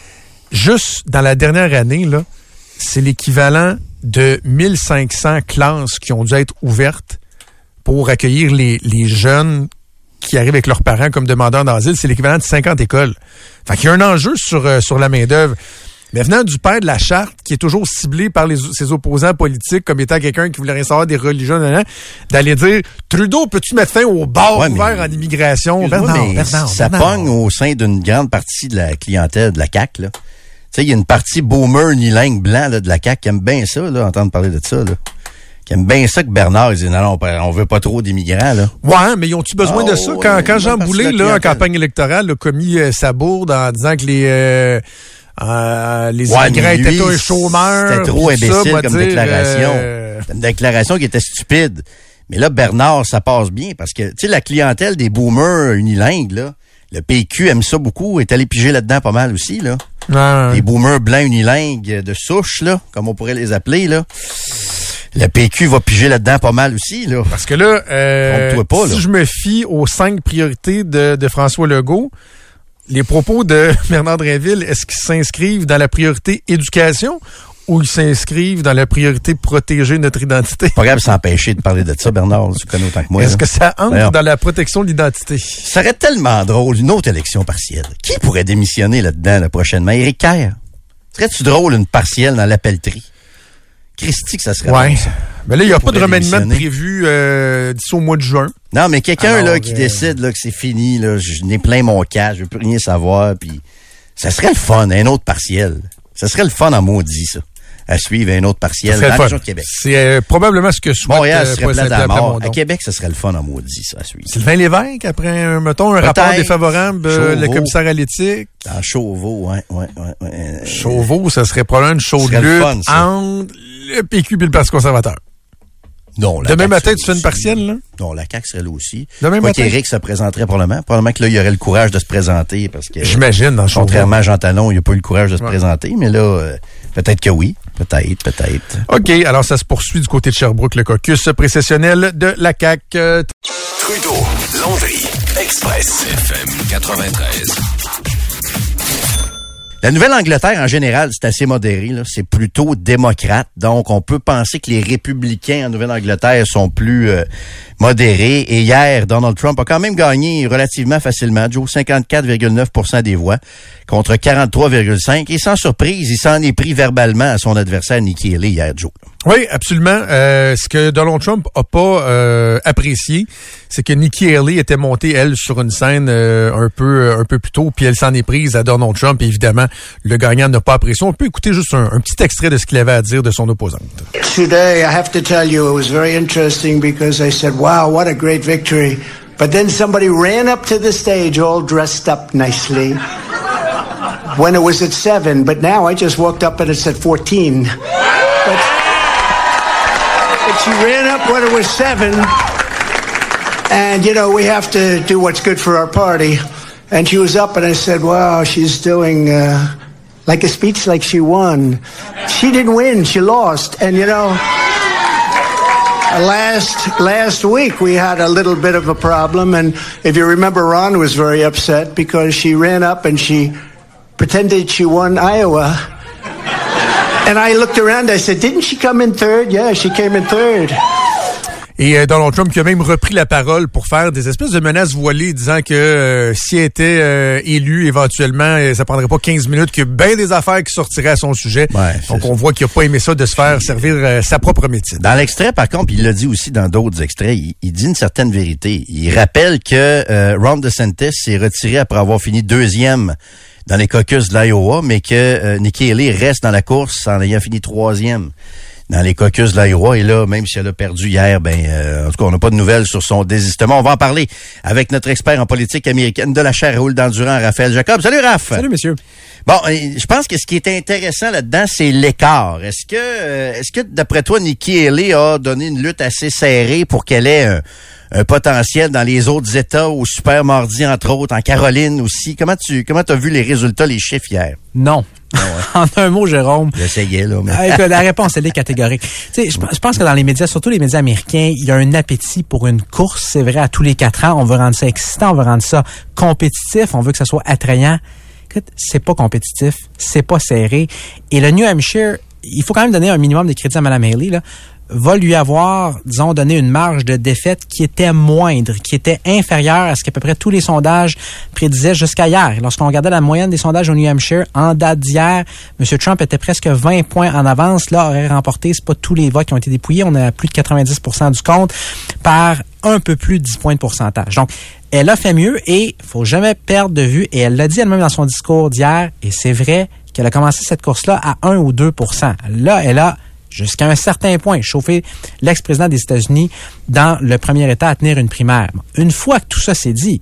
juste dans la dernière année, là, c'est l'équivalent de 1500 classes qui ont dû être ouvertes pour accueillir les, les jeunes qui arrivent avec leurs parents comme demandeurs d'asile, c'est l'équivalent de 50 écoles. Fait qu'il y a un enjeu sur, euh, sur la main-d'œuvre. Mais venant du père de la charte, qui est toujours ciblé par les, ses opposants politiques comme étant quelqu'un qui voulait rien savoir des religions, d'aller dire Trudeau, peux-tu mettre fin au bar ouvert en immigration? ça pogne au sein d'une grande partie de la clientèle de la CAC. Là. Tu sais, il y a une partie boomer unilingue blanc là, de la CAC qui aime bien ça, là, entendre parler de ça. Là qui aime bien ça que Bernard, il dit non, non, on veut pas trop d'immigrants, là. Ouais, mais ils ont-tu besoin de ah, ça? Quand, quand Jean Boulet, là, en campagne électorale, a commis euh, sa bourde en disant que les, euh, euh, les immigrants étaient un chômeur. C'était trop imbécile comme déclaration. une déclaration qui était stupide. Mais là, Bernard, ça passe bien parce que, tu sais, la clientèle des boomers unilingues, là, le PQ aime ça beaucoup, est allé piger là-dedans pas mal aussi, là. Les boomers blancs unilingues de souche, là, comme on pourrait les appeler, là le PQ va piger là-dedans pas mal aussi. Là. Parce que là, euh, si je me fie aux cinq priorités de, de François Legault, les propos de [laughs] Bernard Drinville, est-ce qu'ils s'inscrivent dans la priorité éducation ou ils s'inscrivent dans la priorité protéger notre identité? Pas grave s'empêcher de parler de ça, Bernard, tu connais autant que moi. Est-ce que ça entre dans la protection de l'identité? Ça serait tellement drôle, une autre élection partielle. Qui pourrait démissionner là-dedans prochainement? Éric Kerr. Serait-tu drôle une partielle dans l'appellerie? Christy que ça serait Ouais. bon, ça. Mais là, il n'y a pas de remaniement prévu euh, d'ici au mois de juin. Non, mais quelqu'un Alors, là qui euh, décide là, que c'est fini, là, je n'ai plein mon cas, je veux plus rien savoir, puis ça serait le fun, un autre partiel. Ça serait le fun en maudit, ça. À suivre un autre partiel dans le la fun. région de Québec. C'est euh, probablement ce que souhaite Montréal euh, serait la mort. Plamondon. À Québec, ce serait le fun en maudit, ça, à suivre. Sylvain Lévesque, après, un, mettons, un rapport défavorable, euh, le commissaire à l'éthique. Dans Chauveau, ouais, ouais, ouais. Euh, Chauveau, ça serait probablement une chaude serait le lutte fun, entre le PQ et le Parti conservateur. Non, la Demain matin, tu fais une partielle, là? Non, la CAQ serait là aussi. Demain Quoi matin? qu'Éric se présenterait probablement. Probablement que là, il y aurait le courage de se présenter parce que. J'imagine, dans. Contrairement à Jean Talon, il n'a pas eu le courage de se Ouais. présenter, mais là, euh, peut-être que oui. Peut-être, peut-être. OK, alors ça se poursuit du côté de Sherbrooke, le caucus précessionnel de la CAQ. Trudeau, Landry, Express, FM 93. La Nouvelle-Angleterre, en général, c'est assez modéré. C'est plutôt démocrate. Donc, on peut penser que les républicains en Nouvelle-Angleterre sont plus euh, modérés. Et hier, Donald Trump a quand même gagné relativement facilement. Joe, 54,9% des voix contre 43,5. Et sans surprise, il s'en est pris verbalement à son adversaire Nikki Haley hier, Joe. Oui, absolument. Euh, ce que Donald Trump a pas euh, apprécié, c'est que Nikki Haley était montée elle sur une scène euh, un peu un peu plus tôt, puis elle s'en est prise à Donald Trump. Et évidemment, le gagnant n'a pas apprécié. On peut écouter juste un, un petit extrait de ce qu'il avait à dire de son opposante. Today, I have to tell you, it was very interesting because I said, wow, what a great victory. But then somebody ran up to the stage all dressed up nicely when it was at seven. But now I just walked up and it's at 14. But, but she ran up when it was seven. And, you know, we have to do what's good for our party. And she was up and I said, wow, she's doing, uh, like a speech like she won. She didn't win, she lost. And, you know, last last week we had a little bit of a problem and if you remember Ron was very upset because she ran up and she pretended she won Iowa. And I looked around, I said, Didn't she come in third? Yeah, she came in third. Et euh, Donald Trump qui a même repris la parole pour faire des espèces de menaces voilées, disant que euh, s'il était euh, élu éventuellement, euh, ça prendrait pas 15 minutes, qu'il y a bien des affaires qui sortiraient à son sujet. Ouais, Donc on voit qu'il a pas aimé ça de se faire servir euh, sa propre médecine. Dans l'extrait, par contre, il l'a dit aussi dans d'autres extraits, il, il dit une certaine vérité. Il rappelle que euh, Ron DeSantis s'est retiré après avoir fini deuxième dans les caucus de l'Iowa, mais que euh, Nikki Haley reste dans la course en ayant fini troisième dans les caucus de l'Iowa. Et là, même si elle a perdu hier, ben, euh, en tout cas, on n'a pas de nouvelles sur son désistement. On va en parler avec notre expert en politique américaine de la chaire Raoul d'Endurant, Raphaël Jacob. Salut, Raph! Salut, monsieur. Bon, euh, je pense que ce qui est intéressant là-dedans, c'est l'écart. Est-ce que, euh, est-ce que d'après toi, Nikki Haley a donné une lutte assez serrée pour qu'elle ait un, un potentiel dans les autres États, au Super Mardi entre autres, en Caroline aussi Comment tu, comment t'as vu les résultats, les chiffres hier? Non. [laughs] en un mot, Jérôme. J'essayais là, mais Ah, la réponse, elle est catégorique. Tu sais, je, pense que dans les médias, surtout les médias américains, il y a un appétit pour une course. C'est vrai, à tous les quatre ans, on veut rendre ça excitant, on veut rendre ça compétitif, on veut que ça soit attrayant. Écoute, c'est pas compétitif, c'est pas serré. Et le New Hampshire, il faut quand même donner un minimum de crédit à Mme Haley, là va lui avoir, disons, donné une marge de défaite qui était moindre, qui était inférieure à ce qu'à peu près tous les sondages prédisaient jusqu'à hier. Lorsqu'on regardait la moyenne des sondages au New Hampshire, en date d'hier, M. Trump était presque 20 points en avance. Là, aurait remporté, c'est pas tous les votes qui ont été dépouillés, on est à plus de 90% du compte, par un peu plus de 10 points de pourcentage. Donc, elle a fait mieux et faut jamais perdre de vue, et elle l'a dit elle-même dans son discours d'hier, et c'est vrai qu'elle a commencé cette course-là à 1 ou 2% Là, elle a jusqu'à un certain point, chauffer l'ex-président des États-Unis dans le premier État à tenir une primaire. Une fois que tout ça s'est dit,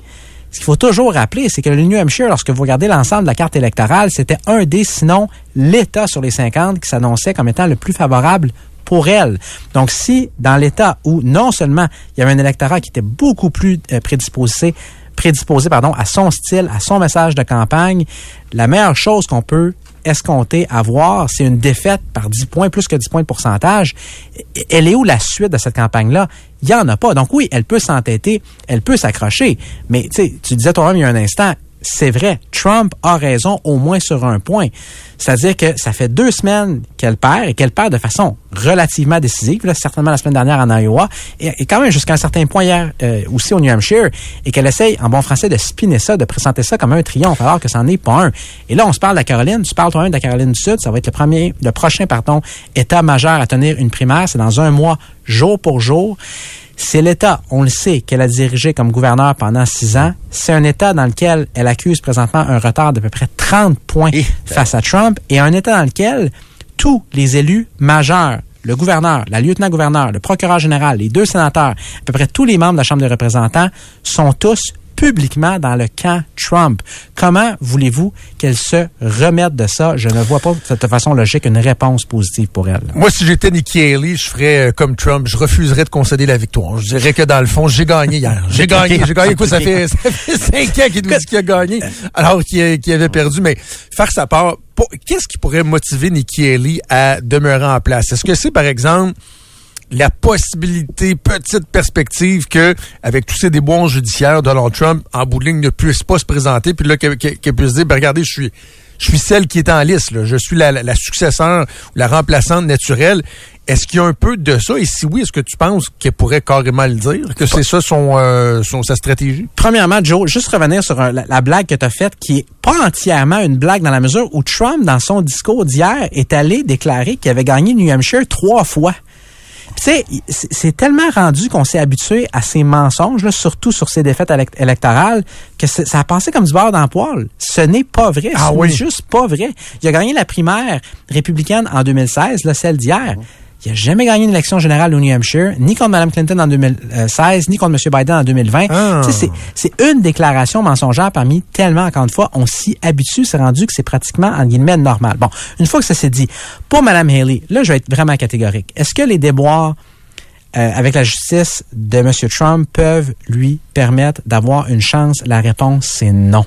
ce qu'il faut toujours rappeler, c'est que le New Hampshire, lorsque vous regardez l'ensemble de la carte électorale, c'était un des, sinon l'État sur les 50 qui s'annonçait comme étant le plus favorable pour elle. Donc, si dans l'État où non seulement il y avait un électorat qui était beaucoup plus euh, prédisposé, prédisposé pardon, à son style, à son message de campagne, la meilleure chose qu'on peut escompter avoir, c'est une défaite par 10 points, plus que 10 points de pourcentage. Elle est où la suite de cette campagne-là? Il n'y en a pas. Donc oui, elle peut s'entêter, elle peut s'accrocher. Mais tu disais toi-même il y a un instant, c'est vrai, Trump a raison au moins sur un point. C'est-à-dire que ça fait deux semaines qu'elle perd et qu'elle perd de façon relativement décisive, là, certainement la semaine dernière en Iowa, et, et quand même jusqu'à un certain point hier euh, aussi au New Hampshire, et qu'elle essaye en bon français de spinner ça, de présenter ça comme un triomphe, alors que ça n'en est pas un. Et là, on se parle de la Caroline, tu parles toi-même de la Caroline du Sud, ça va être le premier, le prochain, pardon, État majeur à tenir une primaire, c'est dans un mois, jour pour jour. C'est l'État, on le sait, qu'elle a dirigé comme gouverneur pendant six ans. C'est un État dans lequel elle accuse présentement un retard d'à peu près 30 points Et- face à Trump et un État dans lequel tous les élus majeurs, le gouverneur, la lieutenant-gouverneur, le procureur général, les deux sénateurs, à peu près tous les membres de la Chambre des représentants sont tous publiquement dans le camp Trump. Comment voulez-vous qu'elle se remette de ça? Je ne vois pas de cette façon logique une réponse positive pour elle. Moi, si j'étais Nikki Haley, je ferais euh, comme Trump. Je refuserais de concéder la victoire. Je dirais que dans le fond, j'ai gagné hier. J'ai [laughs] gagné. J'ai gagné. Quoi, ça fait, [laughs] ça fait cinq ans qu'il nous dit qu'il a gagné, alors qu'il avait perdu. Mais faire sa part, qu'est-ce qui pourrait motiver Nikki Haley à demeurer en place? Est-ce que c'est, par exemple, la possibilité, petite perspective que, avec tous ces déboires judiciaires, Donald Trump, en bout de ligne, ne puisse pas se présenter, puis là, qu'elle puisse dire, ben, regardez, je suis, je suis celle qui est en liste. Je suis la, la, successeur, ou la remplaçante naturelle. Est-ce qu'il y a un peu de ça? Et si oui, est-ce que tu penses qu'elle pourrait carrément le dire? Que c'est ça son, euh, son, sa stratégie? Premièrement, Joe, juste revenir sur la, la blague que tu as faite, qui est pas entièrement une blague dans la mesure où Trump, dans son discours d'hier, est allé déclarer qu'il avait gagné New Hampshire trois fois. Tu sais, c'est tellement rendu qu'on s'est habitué à ces mensonges, là, surtout sur ces défaites élect- électorales, que ça a passé comme du beurre dans le poil. Ce n'est pas vrai. Ah Ce oui. n'est juste pas vrai. Il a gagné la primaire républicaine en 2016, là, celle d'hier. Il n'a jamais gagné une élection générale au New Hampshire, ni contre Mme Clinton en 2016, ni contre M. Biden en 2020. Ah. C'est une déclaration mensongère parmi tellement, encore une fois, on s'y habitue, c'est rendu que c'est pratiquement, en guillemets, normal. Bon, une fois que ça s'est dit, pour Mme Haley, là, je vais être vraiment catégorique. Est-ce que les déboires euh, avec la justice de M. Trump peuvent lui permettre d'avoir une chance? La réponse, c'est non.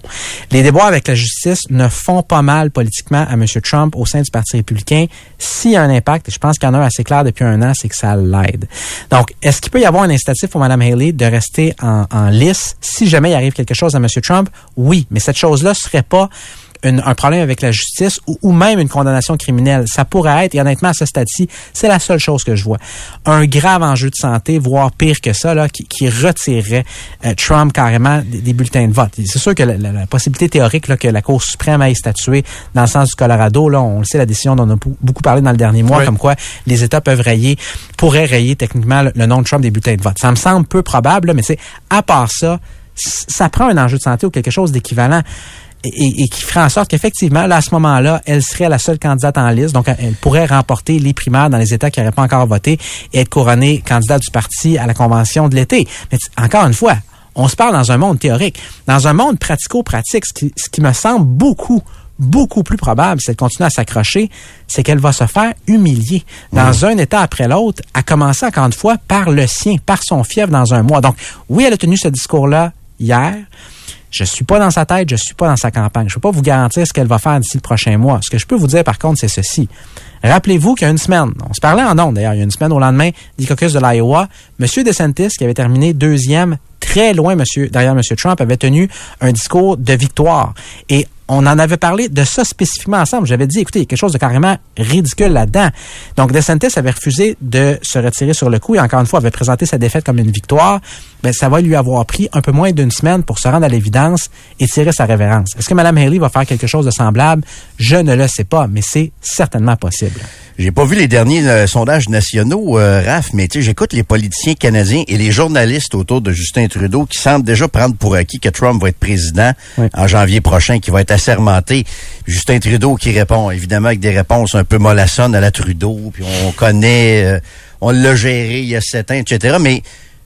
Les déboires avec la justice ne font pas mal politiquement à M. Trump au sein du Parti républicain. S'il y a un impact, et je pense qu'il y en a un assez clair depuis un an, c'est que ça l'aide. Donc, est-ce qu'il peut y avoir un incitatif pour Mme Haley de rester en, en lice? Si jamais il arrive quelque chose à M. Trump? Oui, mais cette chose-là serait pas une- un problème avec la justice ou, ou même une condamnation criminelle. Ça pourrait être, et honnêtement, à ce stade-ci, c'est la seule chose que je vois. Un grave enjeu de santé, voire pire que ça, là, qui, qui retirerait euh, Trump carrément des, des bulletins de vote. C'est sûr que la, la- la possibilité théorique là, que la Cour suprême aille statuer dans le sens du Colorado, là, on le sait, la décision dont on a beaucoup parlé dans le dernier mois, Oui. comme quoi les États peuvent rayer, pourraient rayer techniquement le, le nom de Trump des bulletins de vote. Ça me semble peu probable, là, mais c'est à part ça, ça prend un enjeu de santé ou quelque chose d'équivalent et, et- qui ferait en sorte qu'effectivement, là, à ce moment-là, elle serait la seule candidate en liste. Donc, elle pourrait remporter les primaires dans les États qui n'auraient pas encore voté et être couronnée candidate du parti à la convention de l'été. Mais encore une fois, on se parle dans un monde théorique. Dans un monde pratico-pratique, ce qui, ce qui me semble beaucoup, beaucoup plus probable, c'est de continuer à s'accrocher, c'est qu'elle va se faire humilier dans un État après l'autre, à commencer encore une fois par le sien, par son fief dans un mois. Donc, oui, elle a tenu ce discours-là hier. Je suis pas dans sa tête, je suis pas dans sa campagne. Je peux pas vous garantir ce qu'elle va faire d'ici le prochain mois. Ce que je peux vous dire, par contre, c'est ceci. Rappelez-vous qu'il y a une semaine, on se parlait en ondes d'ailleurs, il y a une semaine au lendemain des caucus de l'Iowa, M. DeSantis, qui avait terminé deuxième, très loin derrière M. Trump, avait tenu un discours de victoire. Et on en avait parlé de ça spécifiquement ensemble. J'avais dit, écoutez, il y a quelque chose de carrément ridicule là-dedans. Donc, DeSantis avait refusé de se retirer sur le coup et encore une fois avait présenté sa défaite comme une victoire. Ben, ça va lui avoir pris un peu moins d'une semaine pour se rendre à l'évidence et tirer sa révérence. Est-ce que Mme Haley va faire quelque chose de semblable? Je ne le sais pas, mais c'est certainement possible. J'ai pas vu les derniers euh, sondages nationaux, euh, Raph, mais tu sais, j'écoute les politiciens canadiens et les journalistes autour de Justin Trudeau qui semblent déjà prendre pour acquis que Trump va être président Oui. en janvier prochain, qui va être assermenté. Justin Trudeau qui répond, évidemment, avec des réponses un peu mollassonnes à la Trudeau, puis on connaît, euh, on l'a géré il y a sept ans, etc. Mais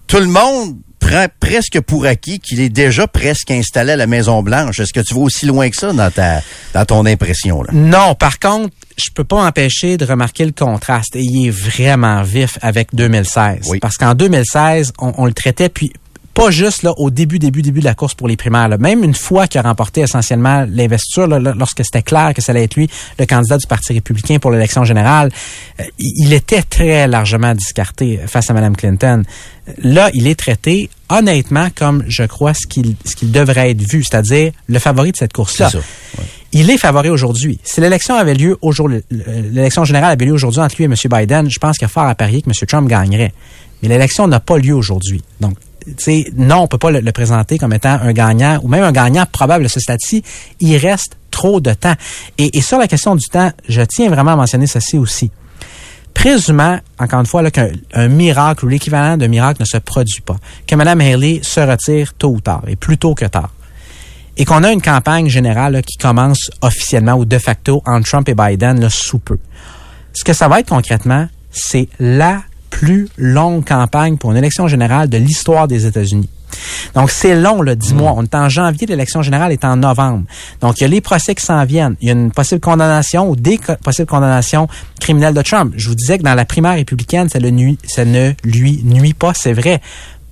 tout le monde prend presque pour acquis qu'il est déjà presque installé à la Maison-Blanche. Est-ce que tu vas aussi loin que ça dans ta dans ton impression? Là? Non, par contre, je peux pas m'empêcher de remarquer le contraste. Et il est vraiment vif avec 2016. Oui. Parce qu'en 2016, on, on le traitait, puis pas juste là au début, début, début de la course pour les primaires. là. Même une fois qu'il a remporté essentiellement l'investiture, lorsque c'était clair que ça allait être lui le candidat du Parti républicain pour l'élection générale, euh, il était très largement discarté face à Mme Clinton. Là, il est traité honnêtement comme je crois ce qu'il ce qu'il devrait être vu, c'est-à-dire le favori de cette course-là. Il est favori aujourd'hui. Si l'élection avait lieu aujourd'hui, l'élection générale avait lieu aujourd'hui entre lui et M. Biden, je pense qu'il y a fort à parier que M. Trump gagnerait. Mais l'élection n'a pas lieu aujourd'hui. Donc, non, on peut pas le, présenter comme étant un gagnant ou même un gagnant probable à ce stade-ci. Il reste trop de temps. Et, sur la question du temps, je tiens vraiment à mentionner ceci aussi présumant, encore une fois, qu'un un miracle ou l'équivalent de miracle ne se produit pas, que Mme Haley se retire tôt ou tard, et plus tôt que tard, et qu'on a une campagne générale qui commence officiellement ou de facto entre Trump et Biden là, sous peu. Ce que ça va être concrètement, c'est la plus longue campagne pour une élection générale de l'histoire des États-Unis. Donc, c'est long, le 10 mois. On est en janvier, l'élection générale est en novembre. Donc, il y a les procès qui s'en viennent. Il y a une possible condamnation ou des co- possibles condamnations criminelles de Trump. Je vous disais que dans la primaire républicaine, ça, le nuit, ça ne lui nuit pas, c'est vrai.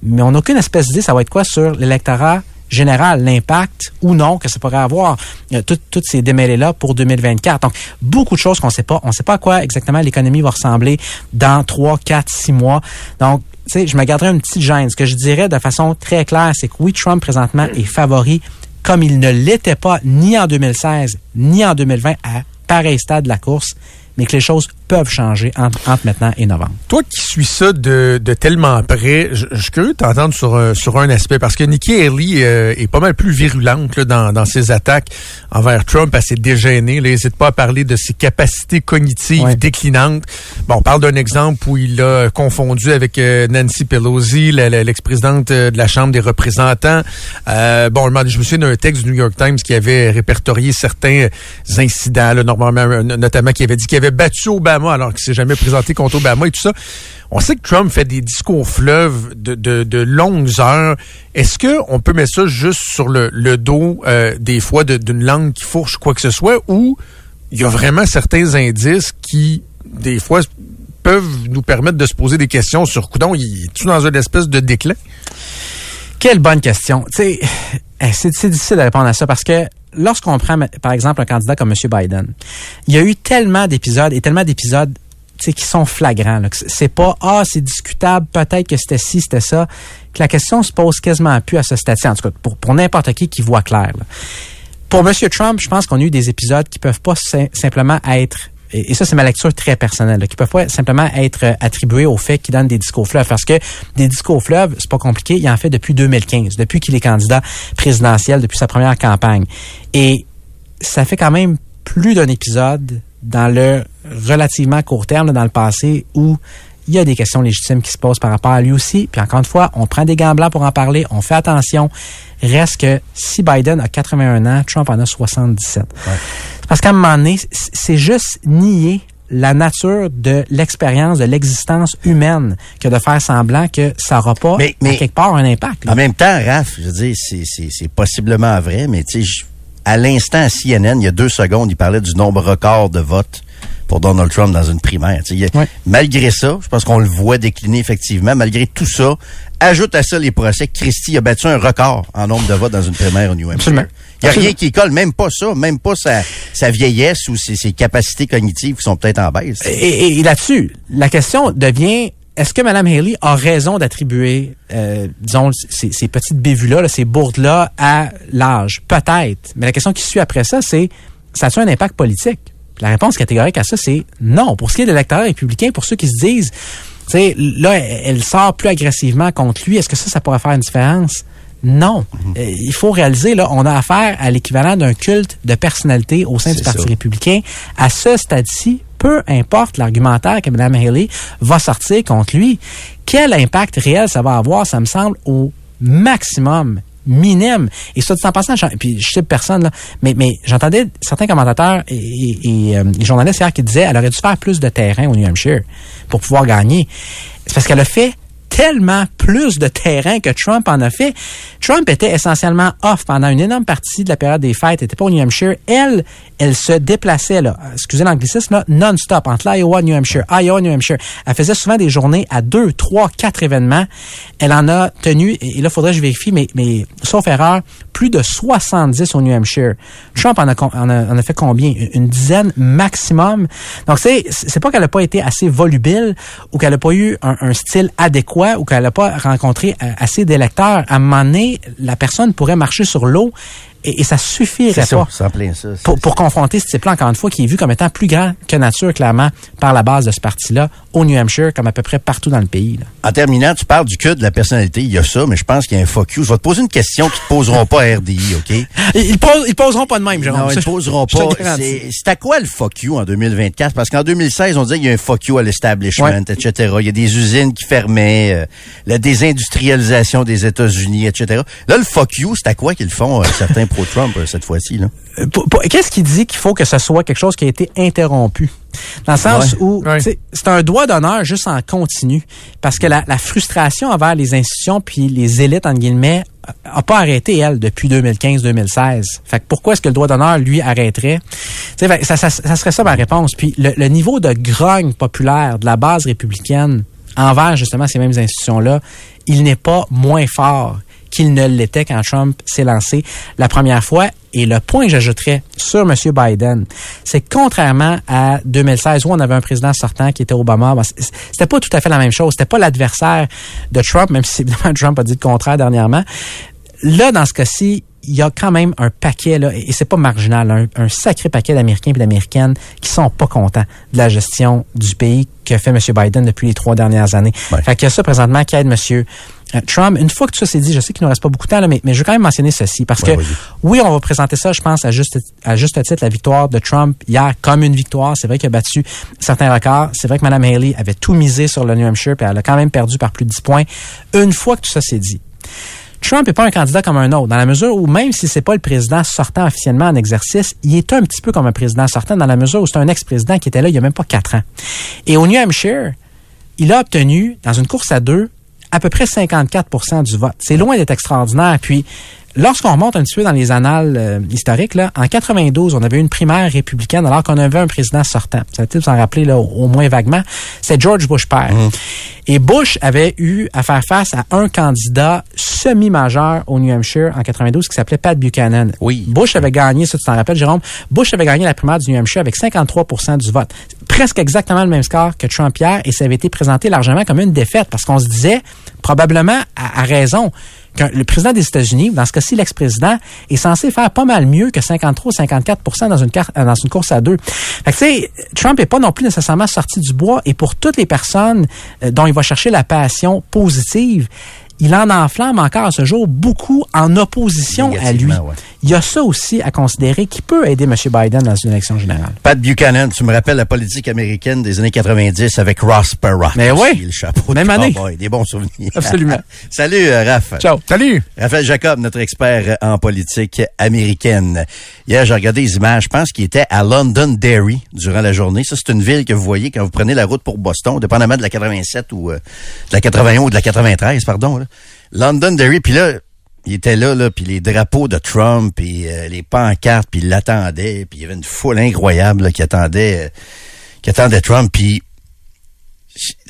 Mais on n'a aucune espèce d'idée, ça va être quoi sur l'électorat général, l'impact ou non que ça pourrait avoir, euh, tout- toutes ces démêlés-là pour 2024. Donc, beaucoup de choses qu'on ne sait pas. On ne sait pas à quoi exactement l'économie va ressembler dans 3, 4, 6 mois. Donc, tu sais, je me garderai une petite gêne. Ce que je dirais de façon très claire, c'est que oui, Trump présentement est favori comme il ne l'était pas ni en 2016 ni en 2020 à pareil stade de la course, mais que les choses peuvent changer entre, entre maintenant et novembre. Toi qui suis ça de, de tellement près, je, je suis curieux de t'entendre sur, un- sur un aspect, parce que Nikki Haley euh, est pas mal plus virulente là, dans, dans ses attaques envers Trump. Elle s'est dégênée. Elle n'hésite pas à parler de ses capacités cognitives Ouais. déclinantes. Bon, on parle d'un exemple où il a confondu avec euh, Nancy Pelosi, l'ex-présidente euh, de la Chambre des représentants. Euh, bon, je me souviens d'un texte du New York Times qui avait répertorié certains incidents, là, normalement, euh, notamment qui avait dit qu'il avait battu Obama alors qu'il s'est jamais présenté contre Obama et tout ça. On sait que Trump fait des discours fleuves de, longues heures. Est-ce que on peut mettre ça juste sur le, dos euh, des fois d'une langue qui fourche quoi que ce soit ou il y a vraiment certains indices qui, des fois, peuvent nous permettre de se poser des questions sur coudon, il est-tu dans une espèce de déclin? Quelle bonne question. Eh, c'est c'est difficile de répondre à ça parce que lorsqu'on prend, par exemple, un candidat comme M. Biden, il y a eu tellement d'épisodes et tellement d'épisodes qui sont flagrants. c'est- pas ah c'est discutable, peut-être que c'était ci, c'était ça. Que la question se pose quasiment plus à ce stade-ci. En tout cas, pour, n'importe qui qui voit clair. Pour M. Trump, je pense qu'on a eu des épisodes qui peuvent pas sim- simplement être et ça, c'est ma lecture très personnelle, là, qui peuvent pas simplement être euh, attribués au fait qu'il donne des discours fleuves. Parce que des discours fleuves, c'est pas compliqué, il en fait depuis 2015, depuis qu'il est candidat présidentiel, depuis sa première campagne. Et ça fait quand même plus d'un épisode dans le relativement court terme, dans le passé, où il y a des questions légitimes qui se posent par rapport à lui aussi. Puis encore une fois, on prend des gants blancs pour en parler, on fait attention. Reste que si Biden a 81 ans, Trump en a 77. C'est Parce qu'à un moment donné, c'est juste nier la nature de l'expérience, de l'existence humaine que de faire semblant que ça n'aura pas, Mais- à mais- quelque part, un impact. là. En même temps, Raph, je veux dire, c'est, c'est, c'est possiblement vrai, mais tu sais, à l'instant, à CNN, il y a deux secondes, il parlait du nombre record de votes pour Donald Trump dans une primaire. A-. Malgré ça, je pense qu'on le voit décliner effectivement, malgré tout ça, ajoute à ça les procès, Christie a battu un record en nombre de votes dans une primaire au New Hampshire. Absolument. Il n'y a rien qui colle, même pas ça, même pas sa, sa vieillesse ou ses, ses capacités cognitives qui sont peut-être en baisse. Et, et- et là-dessus, la question devient est-ce que Mme Haley a raison d'attribuer, euh, disons, ces, ces petites bévues-là, là, ces bourdes-là, à l'âge? Peut-être. Mais la question qui suit après ça, c'est ça a-t-il un impact politique? Puis La réponse catégorique à ça, c'est non. Pour ce qui est de l'électorat républicain, pour ceux qui se disent, tu sais, là, elle sort plus agressivement contre lui, est-ce que ça, ça pourrait faire une différence? Non. Euh, il faut réaliser, là, on a affaire à l'équivalent d'un culte de personnalité au sein du Parti ça. républicain. À ce stade-ci, peu importe l'argumentaire que Mme Haley va sortir contre lui, quel impact réel ça va avoir, ça me semble, au maximum minime. Et ça, en passant, puis je sais personne, là, mais, mais j'entendais certains commentateurs et, et- et, euh, les journalistes hier qui disaient elle aurait dû faire plus de terrain au New Hampshire pour pouvoir gagner. C'est parce qu'elle a fait tellement plus de terrain que Trump en a fait. Trump était essentiellement off pendant une énorme partie de la période des fêtes, était pas au New Hampshire. Elle, elle se déplaçait, là, excusez l'anglicisme, non-stop, entre l'Iowa New Hampshire, Iowa New Hampshire. Elle faisait souvent des journées à deux, trois, quatre événements. Elle en a tenu, et là, faudrait que je vérifie, mais, mais sauf erreur, plus de 70 au New Hampshire. Trump en a, en a, en a fait combien? Une- Une dizaine maximum. Donc, c'est, c'est pas qu'elle a pas été assez volubile ou qu'elle a pas eu un, un style adéquat ou qu'elle n'a pas rencontré euh, assez d'électeurs, à un moment donné, la personne pourrait marcher sur l'eau et, et ça suffirait ça, pas ça. Pour, pour confronter ce type-là, encore une fois, qui est vu comme étant plus grand que nature, clairement, par la base de ce parti-là, au New Hampshire, comme à peu près partout dans le pays. là. En terminant, tu parles du culte de la personnalité. Il y a ça, mais je pense qu'il y a un fuck you. Je vais te poser une question qu'ils te poseront pas à RDI, OK? [laughs] Ils, posent- ils poseront pas de même, Jérôme. Non, ils ne poseront pas. C'est à quoi le fuck you en 2024? Parce qu'en 2016, on disait qu'il y a un fuck you à l'establishment, Ouais. etc. Il y a des usines qui fermaient, euh, la désindustrialisation des États-Unis, etc. Là, le fuck you, c'est à quoi qu'ils font, euh, certains pro-Trump, euh, cette fois-ci? Euh, Qu'est-ce qui dit qu'il faut que ce soit quelque chose qui a été interrompu? Dans le sens Ouais. où Ouais. tu sais, c'est un droit d'honneur juste en continu. Parce que la, la frustration envers les institutions puis les élites, entre guillemets, a pas arrêté, elle, depuis 2015-2016. Fait que pourquoi est-ce que le droit d'honneur, lui, arrêterait? Tu sais, fait que ça, ça, ça serait ça ma réponse. Puis le, le niveau de grogne populaire de la base républicaine envers justement ces mêmes institutions-là, il n'est pas moins fort qu'il ne l'était quand Trump s'est lancé la première fois. Et le point que j'ajouterais sur M. Biden, c'est que contrairement à 2016 où on avait un président sortant qui était Obama, ben, c'était pas tout à fait la même chose. C'était pas l'adversaire de Trump, même si [laughs] évidemment Trump a dit le contraire dernièrement. Là, dans ce cas-ci, il y a quand même un paquet, là, et c'est pas marginal, un, un sacré paquet d'Américains et d'Américaines qui sont pas contents de la gestion du pays que fait M. Biden depuis les trois dernières années. Ouais. Fait qu'il y a ça présentement qui aide M. euh, Trump. Une fois que tout ça s'est dit, je sais qu'il ne reste pas beaucoup de temps, là, mais, mais je veux quand même mentionner ceci parce Ouais, que oui, on va présenter ça, je pense, à juste, à juste titre, la victoire de Trump hier comme une victoire. C'est vrai qu'il a battu certains records. C'est vrai que Mme Haley avait tout misé sur le New Hampshire et elle a quand même perdu par plus de 10 points. Une fois que tout ça s'est dit, Trump n'est pas un candidat comme un autre, dans la mesure où même si c'est pas le président sortant officiellement en exercice, il est un petit peu comme un président sortant dans la mesure où c'est un ex-président qui était là il y a même pas quatre ans. Et au New Hampshire, il a obtenu, dans une course à deux, à peu près 54% du vote. C'est loin d'être extraordinaire. Puis, lorsqu'on remonte un petit peu dans les annales euh, historiques, là, en 92, on avait eu une primaire républicaine alors qu'on avait un président sortant. Ça vous en rappeler là, au, moins vaguement. C'est George Bush père. Et Bush avait eu à faire face à un candidat semi-majeur au New Hampshire en 92 qui s'appelait Pat Buchanan. Oui. Bush avait gagné, ça tu t'en rappelles, Jérôme, Bush avait gagné la primaire du New Hampshire avec 53% du vote. Presque exactement le même score que Trump hier et ça avait été présenté largement comme une défaite parce qu'on se disait, probablement à, à raison, le président des États-Unis, dans ce cas-ci l'ex-président, est censé faire pas mal mieux que 53 ou 54 dans une, euh, dans une course à deux. Fait que, tu sais, Trump est pas non plus nécessairement sorti du bois et pour toutes les personnes euh, dont il va chercher la passion positive, il en enflamme encore à ce jour beaucoup en opposition à lui. Il y a ça aussi à considérer qui peut aider M. Biden dans une élection générale. Pat Buchanan, tu me rappelles la politique américaine des années 90 avec Ross Perot. Mais oui. Le chapeau Même de année. cowboy. Des bons souvenirs. Absolument. [laughs] Salut, euh, Raph. Ciao. Salut! Raphaël Jacob, notre expert en politique américaine. Hier, j'ai regardé les images. Je pense qu'il était à Londonderry durant la journée. Ça, c'est une ville que vous voyez quand vous prenez la route pour Boston, dépendamment de la 87 ou euh, de la 81 ou de la 93, pardon. Là. Londonderry, puis là, il était là, là, puis les drapeaux de Trump, puis euh, les pancartes, puis il l'attendait, puis il y avait une foule incroyable là, qui attendait, euh, qui attendait Trump, puis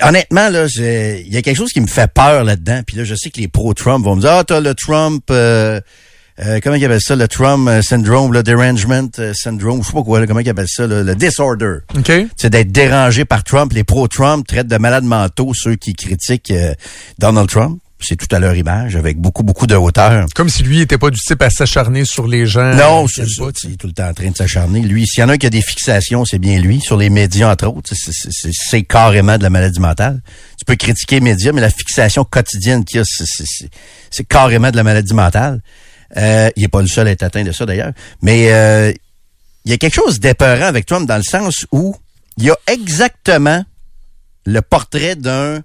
honnêtement, là, il y a quelque chose qui me fait peur là-dedans. Puis là, je sais que les pro-Trump vont me dire, ah, t'as le Trump, euh, euh, comment ils appellent ça, le Trump euh, syndrome, le derangement euh, syndrome, je sais pas quoi, là, comment ils appellent ça, là, le disorder. OK? C'est d'être dérangé par Trump. Les pro-Trump traitent de malades mentaux ceux qui critiquent euh, Donald Trump. C'est tout à leur image, avec beaucoup, beaucoup de hauteur. Comme si lui était pas du type à s'acharner sur les gens. Non, Euh, c'est ça. Il est tout le temps en train de s'acharner. Lui, s'il y en a un qui a des fixations, c'est bien lui. Sur les médias, entre autres, c'est- carrément de la maladie mentale. Tu peux critiquer les médias, mais la fixation quotidienne qu'il y a, c'est carrément de la maladie mentale. Euh, il est pas le seul à être atteint de ça, d'ailleurs. Mais euh, il y a quelque chose d'épeurant avec Trump dans le sens où il y a exactement le portrait d'un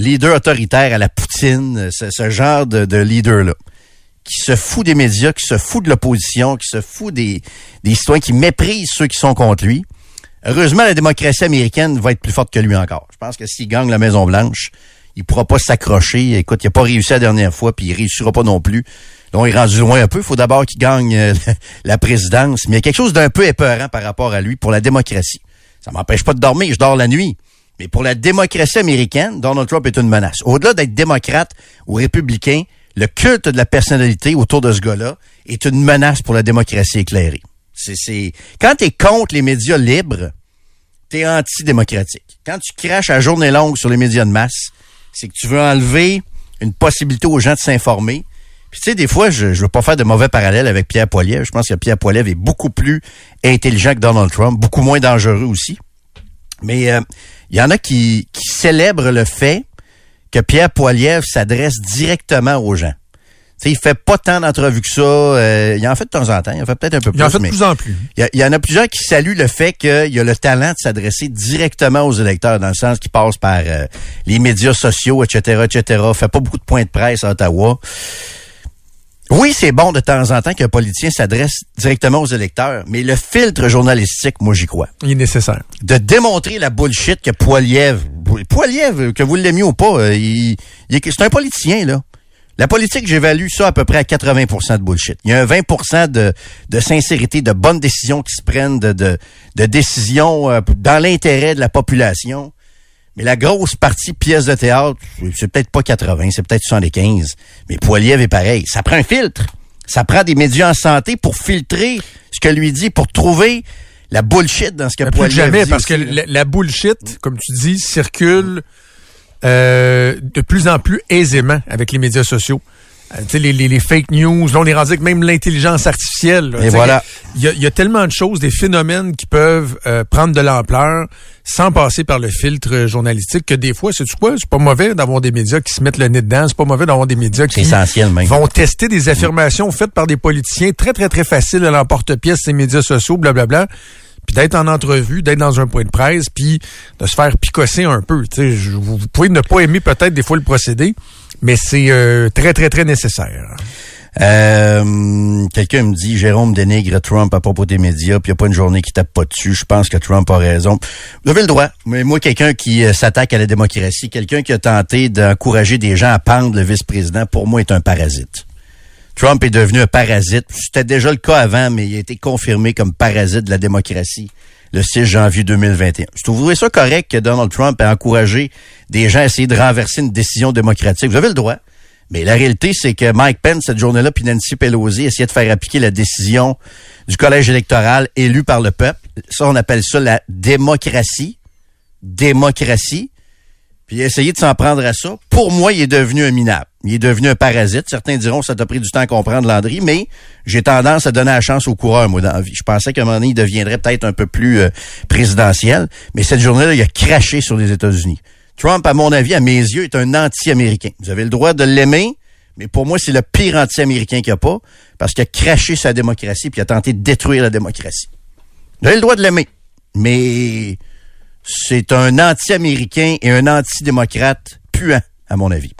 leader autoritaire à la Poutine, ce, genre de, de leader-là qui se fout des médias, qui se fout de l'opposition, qui se fout des, citoyens, qui méprise ceux qui sont contre lui. Heureusement, la démocratie américaine va être plus forte que lui encore. Je pense que s'il gagne la Maison-Blanche, il pourra pas s'accrocher. Écoute, il a pas réussi la dernière fois, puis il réussira pas non plus. Là, on est rendu loin un peu. Il faut d'abord qu'il gagne euh, [laughs] la présidence. Mais il y a quelque chose d'un peu épeurant par rapport à lui pour la démocratie. Ça m'empêche pas de dormir, je dors la nuit. Mais pour la démocratie américaine, Donald Trump est une menace. Au-delà d'être démocrate ou républicain, le culte de la personnalité autour de ce gars-là est une menace pour la démocratie éclairée. C'est. Quand tu es contre les médias libres, t'es antidémocratique. Quand tu craches à journée longue sur les médias de masse, c'est que tu veux enlever une possibilité aux gens de s'informer. Puis tu sais, des fois, je ne veux pas faire de mauvais parallèles avec Pierre Poilievre. Je pense que Pierre Poilievre est beaucoup plus intelligent que Donald Trump, beaucoup moins dangereux aussi. Mais il euh, y en a qui, qui célèbrent le fait que Pierre Poilievre s'adresse directement aux gens. sais, il fait pas tant d'entrevues que ça. Euh, il en fait de temps en temps. Il en fait peut-être un peu plus. Il en fait de plus en plus. Il y, en a plusieurs qui saluent le fait qu'il a le talent de s'adresser directement aux électeurs, dans le sens qu'il passe par euh, les médias sociaux, etc., etc. Fait pas beaucoup de points de presse à Ottawa. Oui, c'est bon de temps en temps qu'un politicien s'adresse directement aux électeurs, mais le filtre journalistique, moi, j'y crois. Il est nécessaire. De démontrer la bullshit que Poiliev, Poiliev, que vous l'aimiez ou pas, euh, il, c'est un politicien, là. La politique, j'évalue ça à peu près à 80% de bullshit. Il y a un 20 de, de sincérité, de bonnes décisions qui se prennent, de, de, de décisions euh, dans l'intérêt de la population. Mais la grosse partie pièce de théâtre, c'est peut-être pas 80, c'est peut-être 75. Mais Poiliev est pareil. Ça prend un filtre. Ça prend des médias en santé pour filtrer ce que lui dit, pour trouver la bullshit dans ce que Poiliev jamais, parce que la, bullshit, comme tu dis, circule euh, de plus en plus aisément avec les médias sociaux. Euh, les, les, les, fake news, là, on est rendu avec même l'intelligence artificielle. Et voilà. Il y, a, y, a, tellement de choses, des phénomènes qui peuvent euh, prendre de l'ampleur sans passer par le filtre journalistique que des fois, c'est quoi? C'est pas mauvais d'avoir des médias qui se mettent le nez dedans. C'est pas mauvais d'avoir des médias qui vont tester des affirmations faites par des politiciens très, très, très faciles à l'emporte-pièce, ces médias sociaux, blablabla puis d'être en entrevue, d'être dans un point de presse, puis de se faire picosser un peu. vous pouvez ne pas aimer peut-être des fois le procédé, mais c'est euh, très, très, très nécessaire. Euh, Quelqu'un me dit Jérôme dénigre Trump à propos des médias, puis il a pas une journée qui tape pas dessus. Je pense que Trump a raison. Vous avez le droit. Mais moi, quelqu'un qui euh, s'attaque à la démocratie, quelqu'un qui a tenté d'encourager des gens à pendre le vice-président, pour moi, est un parasite. Trump est devenu un parasite. C'était déjà le cas avant, mais il a été confirmé comme parasite de la démocratie le 6 janvier 2021. Je trouve ça correct que Donald Trump ait encouragé des gens à essayer de renverser une décision démocratique? Vous avez le droit. Mais la réalité, c'est que Mike Pence, cette journée-là, puis Nancy Pelosi essayaient de faire appliquer la décision du collège électoral élu par le peuple. Ça, on appelle ça la démocratie. Démocratie. Puis essayé de s'en prendre à ça. Pour moi, il est devenu un minable. Il est devenu un parasite. Certains diront ça t'a pris du temps à comprendre, Landry, mais j'ai tendance à donner la chance au coureur, moi, dans la vie. Je pensais qu'à un moment donné, il deviendrait peut-être un peu plus euh, présidentiel, mais cette journée-là, il a craché sur les États-Unis. Trump, à mon avis, à mes yeux, est un anti-américain. Vous avez le droit de l'aimer, mais pour moi, c'est le pire anti-américain qu'il n'y a pas, parce qu'il a craché sa démocratie puis il a tenté de détruire la démocratie. Vous avez le droit de l'aimer, mais c'est un anti-américain et un anti-démocrate puant, à mon avis.